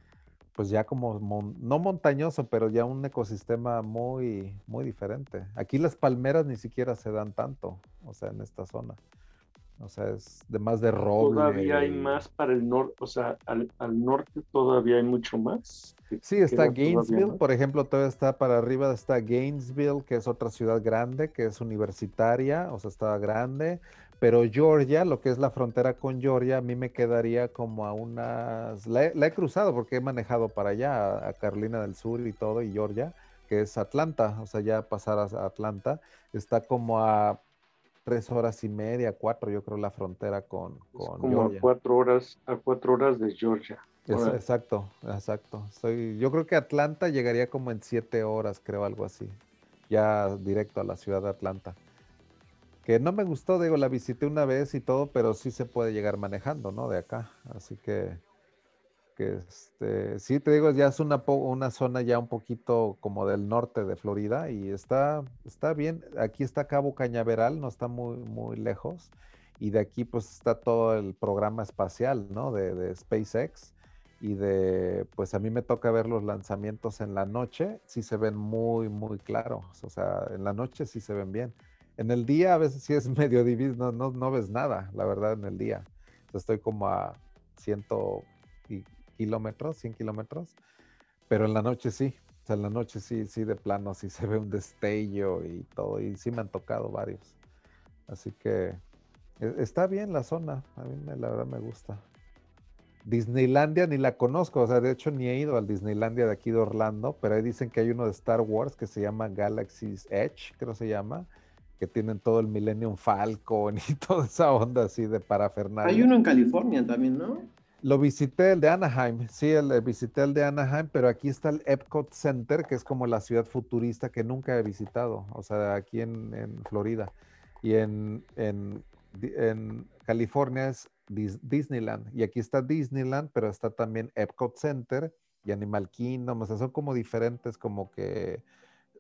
pues ya como, no montañoso, pero ya un ecosistema muy, muy diferente. Aquí las palmeras ni siquiera se dan tanto, o sea, en esta zona. O sea, es de más de roble. Todavía hay más para el norte, o sea, al, norte todavía hay mucho más. Sí, está Gainesville, por ejemplo, todavía está para arriba, está Gainesville, que es otra ciudad grande, que es universitaria, o sea, está grande. Pero Georgia, lo que es la frontera con Georgia, a mí me quedaría como a unas... La he, cruzado porque he manejado para allá, a, Carolina del Sur y todo, y Georgia, que es Atlanta, o sea, ya pasar a Atlanta, está como a tres horas y media, cuatro, yo creo, la frontera con, con como a cuatro horas, a cuatro horas de Georgia. exacto, exacto. Soy, yo creo que Atlanta llegaría como en siete horas, creo, algo así. Ya directo a la ciudad de Atlanta que no me gustó, digo, la visité una vez y todo, pero sí se puede llegar manejando, ¿no? De acá. Así que, que este, sí, te digo, ya es una, una zona ya un poquito como del norte de Florida y está, está bien. Aquí está Cabo Cañaveral, no está muy, muy lejos. Y de aquí pues está todo el programa espacial, ¿no? De, de SpaceX y de, pues a mí me toca ver los lanzamientos en la noche, sí se ven muy, muy claros, o sea, en la noche sí se ven bien. En el día a veces sí es medio dividido, no, no, ves nada, la verdad, en el día. estoy como a 100 kilómetros, 100 kilómetros, pero en la noche sí. O sea, en la noche sí, sí, de plano, sí se ve un destello y todo, y sí me han tocado varios. Así que e, está bien la zona, a mí la verdad me gusta. Disneylandia ni la conozco, o sea, de hecho ni he ido al Disneylandia de aquí de Orlando, pero ahí dicen que hay uno de Star Wars que se llama Galaxy's Edge, creo se llama, que tienen todo el Millennium Falcon y toda esa onda así de parafernalia. Hay uno en California también, ¿no? Lo visité el de Anaheim, sí, el, visité el de Anaheim, pero aquí está el Epcot Center, que es como la ciudad futurista que nunca he visitado, o sea, aquí en, Florida. Y en, en, California es Disneyland, y aquí está Disneyland, pero está también Epcot Center y Animal Kingdom, o sea, son como diferentes como que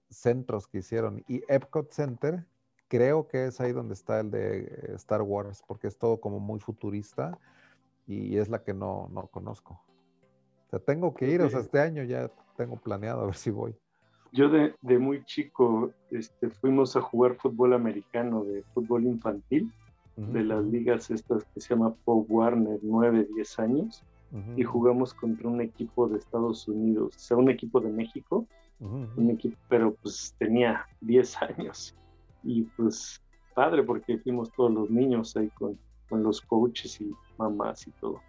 centros que hicieron. Y Epcot Center creo que es ahí donde está el de Star Wars, porque es todo como muy futurista y es la que no, no conozco. O sea, tengo que ir, o sea, este año ya tengo planeado a ver si voy. Yo de, de muy chico este, fuimos a jugar fútbol americano, de fútbol infantil, de las ligas estas que se llama Pop Warner, 9, 10 años, y jugamos contra un equipo de Estados Unidos, o sea, un equipo de México, un equipo, pero pues tenía 10 años y pues padre porque fuimos todos los niños ahí con, con los coaches y mamás y todo.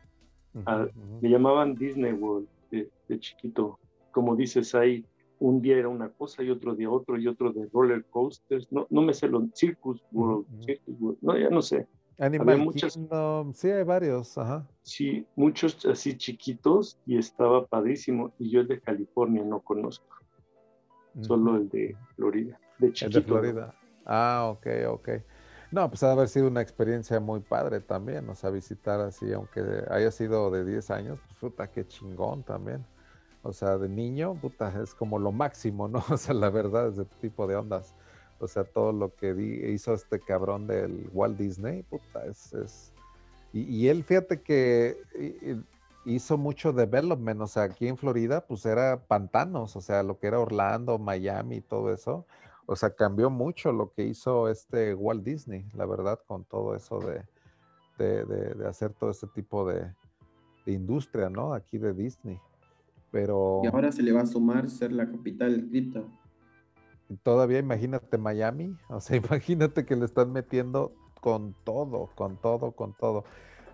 Ah, me llamaban Disney World de, chiquito. Como dices, ahí un día era una cosa y otro día otro y otro de roller coasters. No, no me sé los Circus World, no, ya no sé. Animal muchas, sí, hay varios, ajá. Sí, muchos así chiquitos y estaba padrísimo. Y yo el de California no conozco, solo el de Florida, de chiquito. El de Florida. Ah, ok, ok. No, pues ha haber sido una experiencia muy padre también, o sea, visitar así, aunque haya sido de 10 años, pues puta, qué chingón también. O sea, de niño, puta, es como lo máximo, ¿no? O sea, la verdad, ese tipo de ondas. O sea, todo lo que hizo este cabrón del Walt Disney, puta, es... es... Y, y, él, fíjate que hizo mucho development, o sea, aquí en Florida, pues era pantanos, o sea, lo que era Orlando, Miami y todo eso o sea, cambió mucho lo que hizo este Walt Disney, la verdad, con todo eso de, de, hacer todo este tipo de, industria, ¿no? Aquí de Disney. Pero... Y ahora se le va a sumar ser la capital del cripto. Todavía imagínate Miami, o sea, imagínate que le están metiendo con todo, con todo, con todo.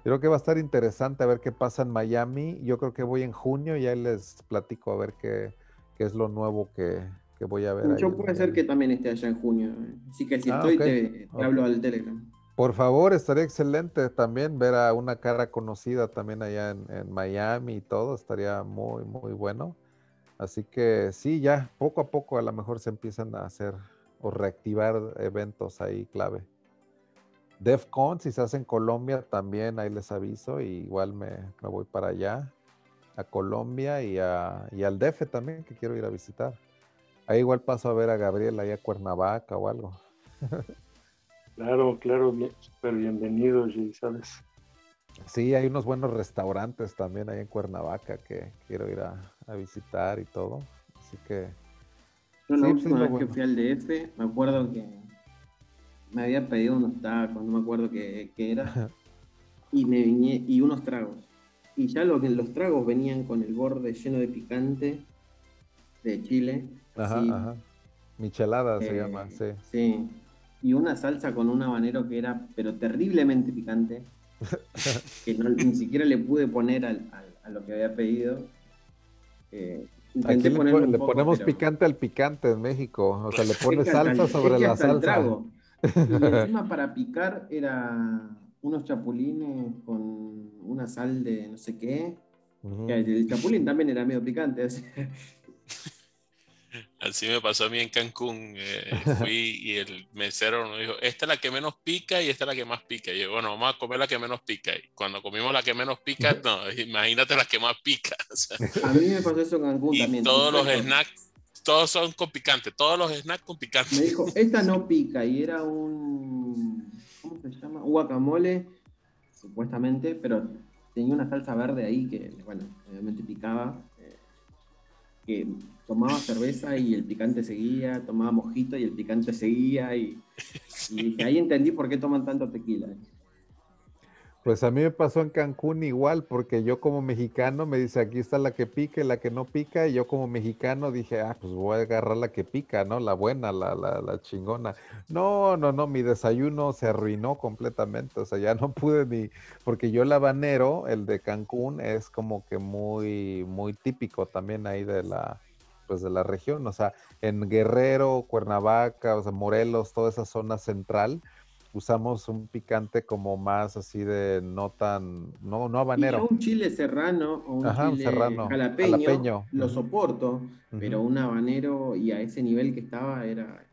Creo que va a estar interesante a ver qué pasa en Miami. Yo creo que voy en junio y ahí les platico a ver qué, qué es lo nuevo que, que voy a ver. Yo puede ser que también esté allá en junio. Así que si ah, estoy, te, hablo al Telegram. Por favor, estaría excelente también ver a una cara conocida también allá en, Miami y todo, estaría muy, muy bueno. Así que sí, ya poco a poco a lo mejor se empiezan a hacer o reactivar eventos ahí clave. DEFCON, si se hace en Colombia, también ahí les aviso, y igual me, me voy para allá, a Colombia y, a, y al DF también, que quiero ir a visitar. Ahí igual paso a ver a Gabriel ahí a Cuernavaca o algo. Claro, claro, súper bienvenido, ¿sabes? Sí, hay unos buenos restaurantes también ahí en Cuernavaca que quiero ir a, visitar y todo. Así que. Yo la última vez que fui al DF, me acuerdo que me había pedido unos tacos, no me acuerdo qué, era, y me viñé, y unos tragos. Y ya lo que los tragos venían con el borde lleno de picante de Chile. Ajá, ajá. Michelada se llama, eh, sí. Sí. Y una salsa con un habanero que era, pero terriblemente picante que ni siquiera le pude poner a lo que había pedido. Eh, Aquí le, ponemos picante al picante en México, o sea, le pones salsa sobre la salsa. Y encima para picar era unos chapulines con una sal de no sé qué. El chapulín también era medio picante. Así me pasó a mí en Cancún. Eh, fui y el mesero nos dijo, esta es la que menos pica y esta es la que más pica. Y yo, bueno, vamos a comer la que menos pica. Y cuando comimos la que menos pica, no, imagínate la que más pica. a mí me pasó eso en Cancún y también. todos los snacks, todos son con picante, todos los snacks con picante. Me dijo, esta no pica y era un, ¿cómo se llama? Un guacamole, supuestamente, pero tenía una salsa verde ahí que, bueno, obviamente picaba. Que tomaba cerveza y el picante seguía, tomaba mojito y el picante seguía y, ahí entendí por qué toman tanto tequila. Pues a mí me pasó en Cancún igual, porque yo como mexicano me dice, aquí está la que pica la que no pica, y yo como mexicano dije, ah, pues voy a agarrar la que pica, ¿no? La buena, la, la, la chingona. No, no, no, mi desayuno se arruinó completamente, o sea, ya no pude ni, porque yo el habanero, el de Cancún, es como que muy, muy típico también ahí de la, pues de la región, o sea, en Guerrero, Cuernavaca, o sea, Morelos, toda esa zona central, usamos un picante como más así de no tan, no, no habanero. un chile serrano o un chile serrano, jalapeño, lo soporto, pero un habanero y a ese nivel que estaba era...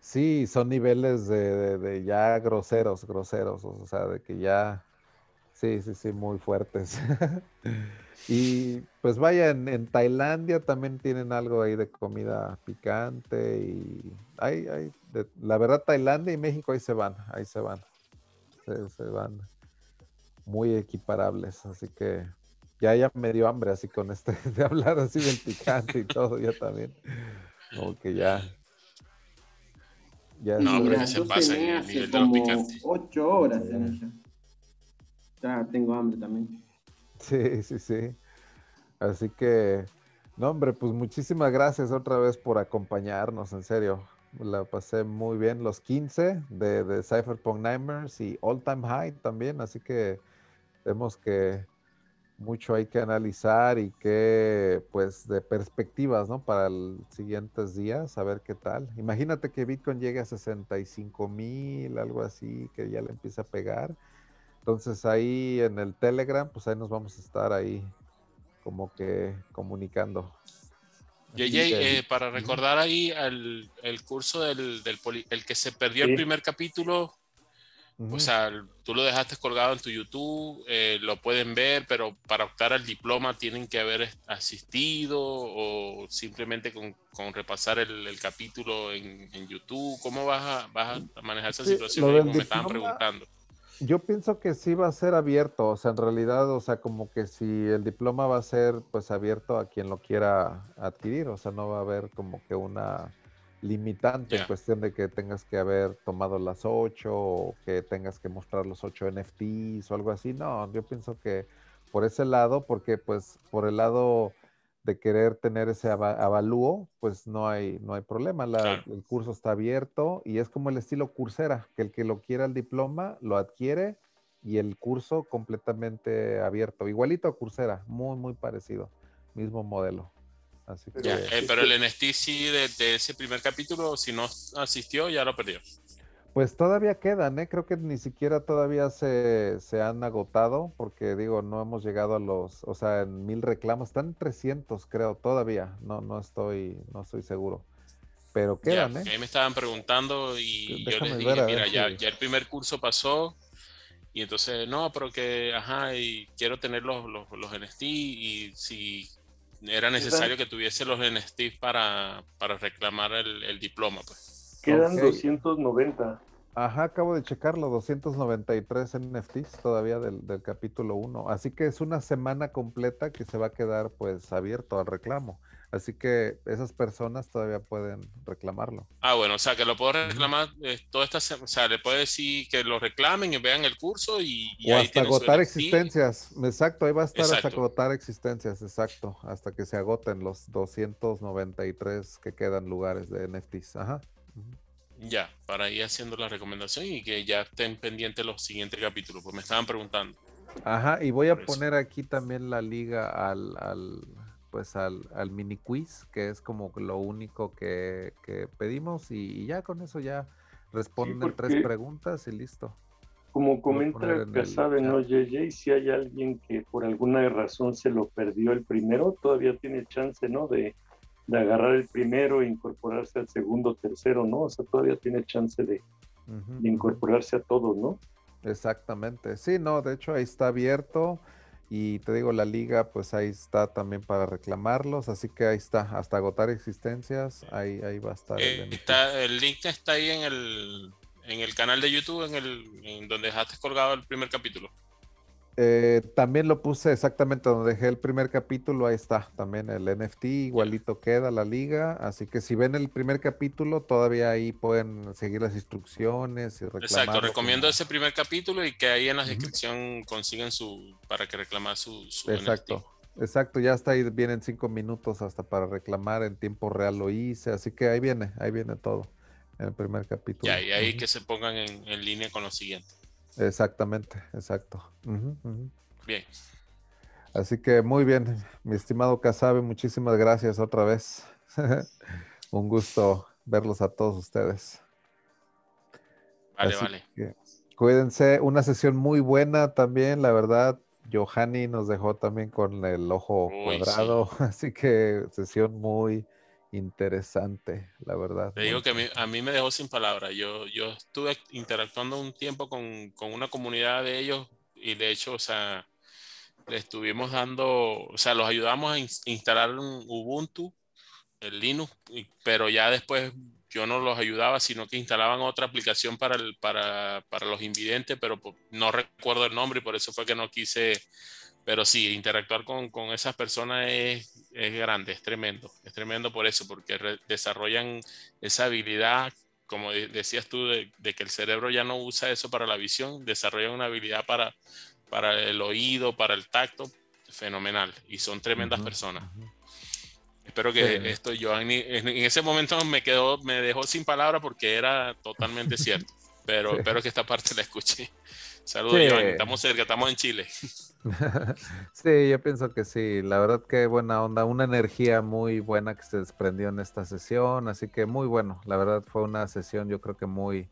Sí, son niveles de, de ya groseros, groseros, o sea, de que ya, sí, sí, sí, muy fuertes. Y pues vaya, en, Tailandia también tienen algo ahí de comida picante y hay, hay la verdad Tailandia y México ahí se van, ahí se van, se, van muy equiparables, así que ya ya me dio hambre así con este de hablar así del picante y todo, ya también, como que ya. ya no, pero se pasa el nivel de. Ocho horas en Ya tengo hambre también. Sí, sí, sí. Así que, no, hombre, pues muchísimas gracias otra vez por acompañarnos, en serio. La pasé muy bien los 15 de, de Cypherpunk Nightmares y All Time High también, así que vemos que mucho hay que analizar y que, pues, de perspectivas, ¿no? Para los siguientes días, a ver qué tal. Imagínate que Bitcoin llegue a 65 mil, algo así, que ya le empieza a pegar. Entonces ahí en el Telegram, pues ahí nos vamos a estar ahí como que comunicando. JJ, eh, para recordar ahí el, el curso del, del el que se perdió el primer capítulo, o sea, tú lo dejaste colgado en tu YouTube, eh, lo pueden ver, pero para optar al diploma tienen que haber asistido o simplemente con, con repasar el, el capítulo en, en, YouTube. ¿Cómo vas a, vas a manejar esa situación? como me estaban preguntando. Yo pienso que sí va a ser abierto, o sea, en realidad, o sea, como que si el diploma va a ser pues abierto a quien lo quiera adquirir, o sea, no va a haber como que una limitante en cuestión de que tengas que haber tomado las ocho o que tengas que mostrar los ocho NFTs o algo así, no, yo pienso que por ese lado, porque pues por el lado de querer tener ese avalúo, pues no hay, no hay problema. El curso está abierto y es como el estilo cursera, que el que lo quiera el diploma lo adquiere y el curso completamente abierto. Igualito a Coursera, muy, muy parecido. Mismo modelo. Así eh, pero el NFT sí de, de, ese primer capítulo, si no asistió, ya lo perdió. Pues todavía quedan, ¿eh? creo que ni siquiera todavía se, se, han agotado, porque digo, no hemos llegado a los, o sea, en mil reclamos, están 300 creo, todavía, no, no estoy, no estoy seguro. pero quedan, ya, ¿eh? Ahí me estaban preguntando y yo les dije, mira, ver ya, ya el primer curso pasó y entonces, no, pero que, ajá, y quiero tener los, los, los NFT y si era necesario que tuviese los NFT para, para reclamar el, el diploma, pues. Quedan Ok. 290. Ajá, acabo de checarlo, 293 NFTs todavía del, del capítulo 1. Así que es una semana completa que se va a quedar pues abierto al reclamo. Así que esas personas todavía pueden reclamarlo. Ah, bueno, o sea, que lo puedo reclamar eh, toda esta semana, o sea, le puedo decir que lo reclamen y vean el curso y, y o ahí hasta agotar existencias. Exacto, ahí va a estar hasta agotar existencias, exacto. Hasta que se agoten los 293 que quedan lugares de NFTs. Ajá. Ya, para ir haciendo la recomendación y que ya estén pendientes los siguientes capítulos, pues me estaban preguntando. Ajá, y voy a poner aquí también la liga al, al pues al, al mini quiz, que es como lo único que, que pedimos, y, y ya con eso ya responden tres preguntas y listo. Como comenta en el Casabe, ¿no, JJ? Si hay alguien que por alguna razón se lo perdió el primero, todavía tiene chance, ¿no? De, de agarrar el primero e incorporarse al segundo, tercero, ¿no? O sea, todavía tiene chance de, incorporarse a todos, ¿no? Exactamente. Sí, no, de hecho ahí está abierto y te digo, la liga pues ahí está también para reclamarlos, así que ahí está, hasta agotar existencias, ahí, ahí va a estar. el Eh, está, el link está ahí en el, en el canal de YouTube, en el en donde dejaste colgado el primer capítulo. Eh, también lo puse exactamente donde dejé el primer capítulo, ahí está también el NFT, igualito queda la liga, así que si ven el primer capítulo, todavía ahí pueden seguir las instrucciones y reclamar. Exacto, recomiendo ese primer capítulo y que ahí en la descripción consiguen su, para que reclamar su, su Exacto, NFT. exacto, ya está ahí, vienen cinco minutos hasta para reclamar, en tiempo real lo hice, así que ahí viene, ahí viene todo en el primer capítulo. Ya, y ahí que se pongan en, en línea con lo siguiente. Exactamente, exacto. Bien, Así que muy bien, mi estimado Casabe, muchísimas gracias otra vez. Un gusto verlos a todos ustedes. vale, Así vale. que cuídense, una sesión muy buena también, la verdad. Johanny nos dejó también con el ojo Uy, sí. cuadrado, así que sesión muy interesante, la verdad. Te digo que a mí, a mí me dejó sin palabras. Yo, yo estuve interactuando un tiempo con, con una comunidad de ellos y de hecho, o sea, le estuvimos dando, o sea, los ayudamos a ins- instalar un Ubuntu, el Linux, pero ya después yo no los ayudaba, sino que instalaban otra aplicación para, el, para, para los invidentes, pero po- no recuerdo el nombre y por eso fue que no quise, pero sí, interactuar con, con esas personas es, es grande, es tremendo, es tremendo por eso, porque desarrollan esa habilidad, como de- decías tú, de, de que el cerebro ya no usa eso para la visión, desarrollan una habilidad para, para el oído, para el tacto, fenomenal, y son tremendas personas. Espero que Sí. esto, Giovanni, en, ese momento me quedó, me dejó sin palabras porque era totalmente cierto, pero Sí. espero que esta parte la escuché. Saludos, Sí. Giovanni, estamos cerca, estamos en Chile. Sí, yo pienso que sí, la verdad que buena onda, una energía muy buena que se desprendió en esta sesión, así que muy bueno, la verdad fue una sesión yo creo que muy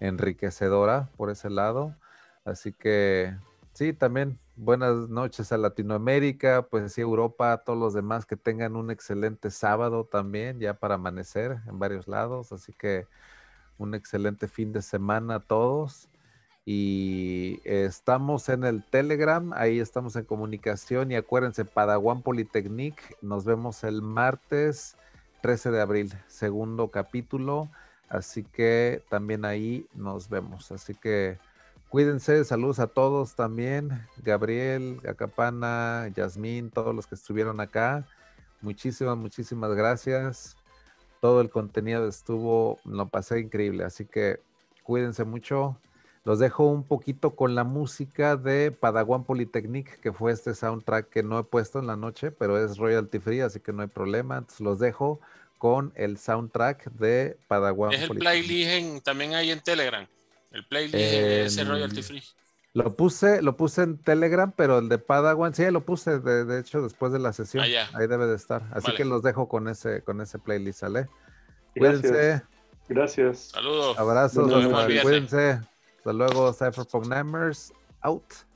enriquecedora por ese lado, así que sí, también buenas noches a Latinoamérica, pues sí, Europa, a todos los demás que tengan un excelente sábado también, ya para amanecer en varios lados, así que un excelente fin de semana a todos y estamos en el Telegram, ahí estamos en comunicación y acuérdense, Padawan Polytechnic, nos vemos el martes 13 de abril, segundo capítulo, así que también ahí nos vemos, así que cuídense, saludos a todos también, Gabriel, Acapana, Yasmín, todos los que estuvieron acá, muchísimas, muchísimas gracias, todo el contenido estuvo, lo pasé increíble, así que cuídense mucho. Los dejo un poquito con la música de Padawan Polytechnic, que fue este soundtrack que no he puesto en la noche, pero es royalty free, así que no hay problema. Entonces los dejo con el soundtrack de Padawan Es el playlist en- también ahí en Telegram. El playlist es el En- royalty free. Lo puse, lo puse en Telegram, pero el de Padawan, sí, lo puse, de, de hecho, después de la sesión. Ah, ya. Ahí debe de estar. Así Vale. que los dejo con ese, con ese playlist, ¿sale? Gracias. Cuídense. Gracias. Saludos. Abrazos. Cuídense. Hasta luego, Cypherpunk Namers. Out.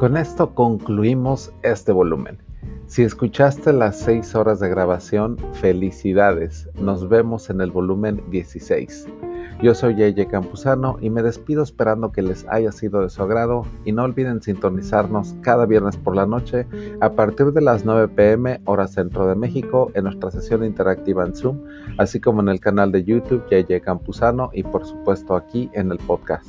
Con esto concluimos este volumen. Si escuchaste las 6 horas de grabación, felicidades. Nos vemos en el volumen 16. Yo soy Yeye Campuzano y me despido esperando que les haya sido de su agrado y no olviden sintonizarnos cada viernes por la noche a partir de las 9 pm hora centro de México en nuestra sesión interactiva en Zoom, así como en el canal de YouTube Yeye Campuzano y por supuesto aquí en el podcast.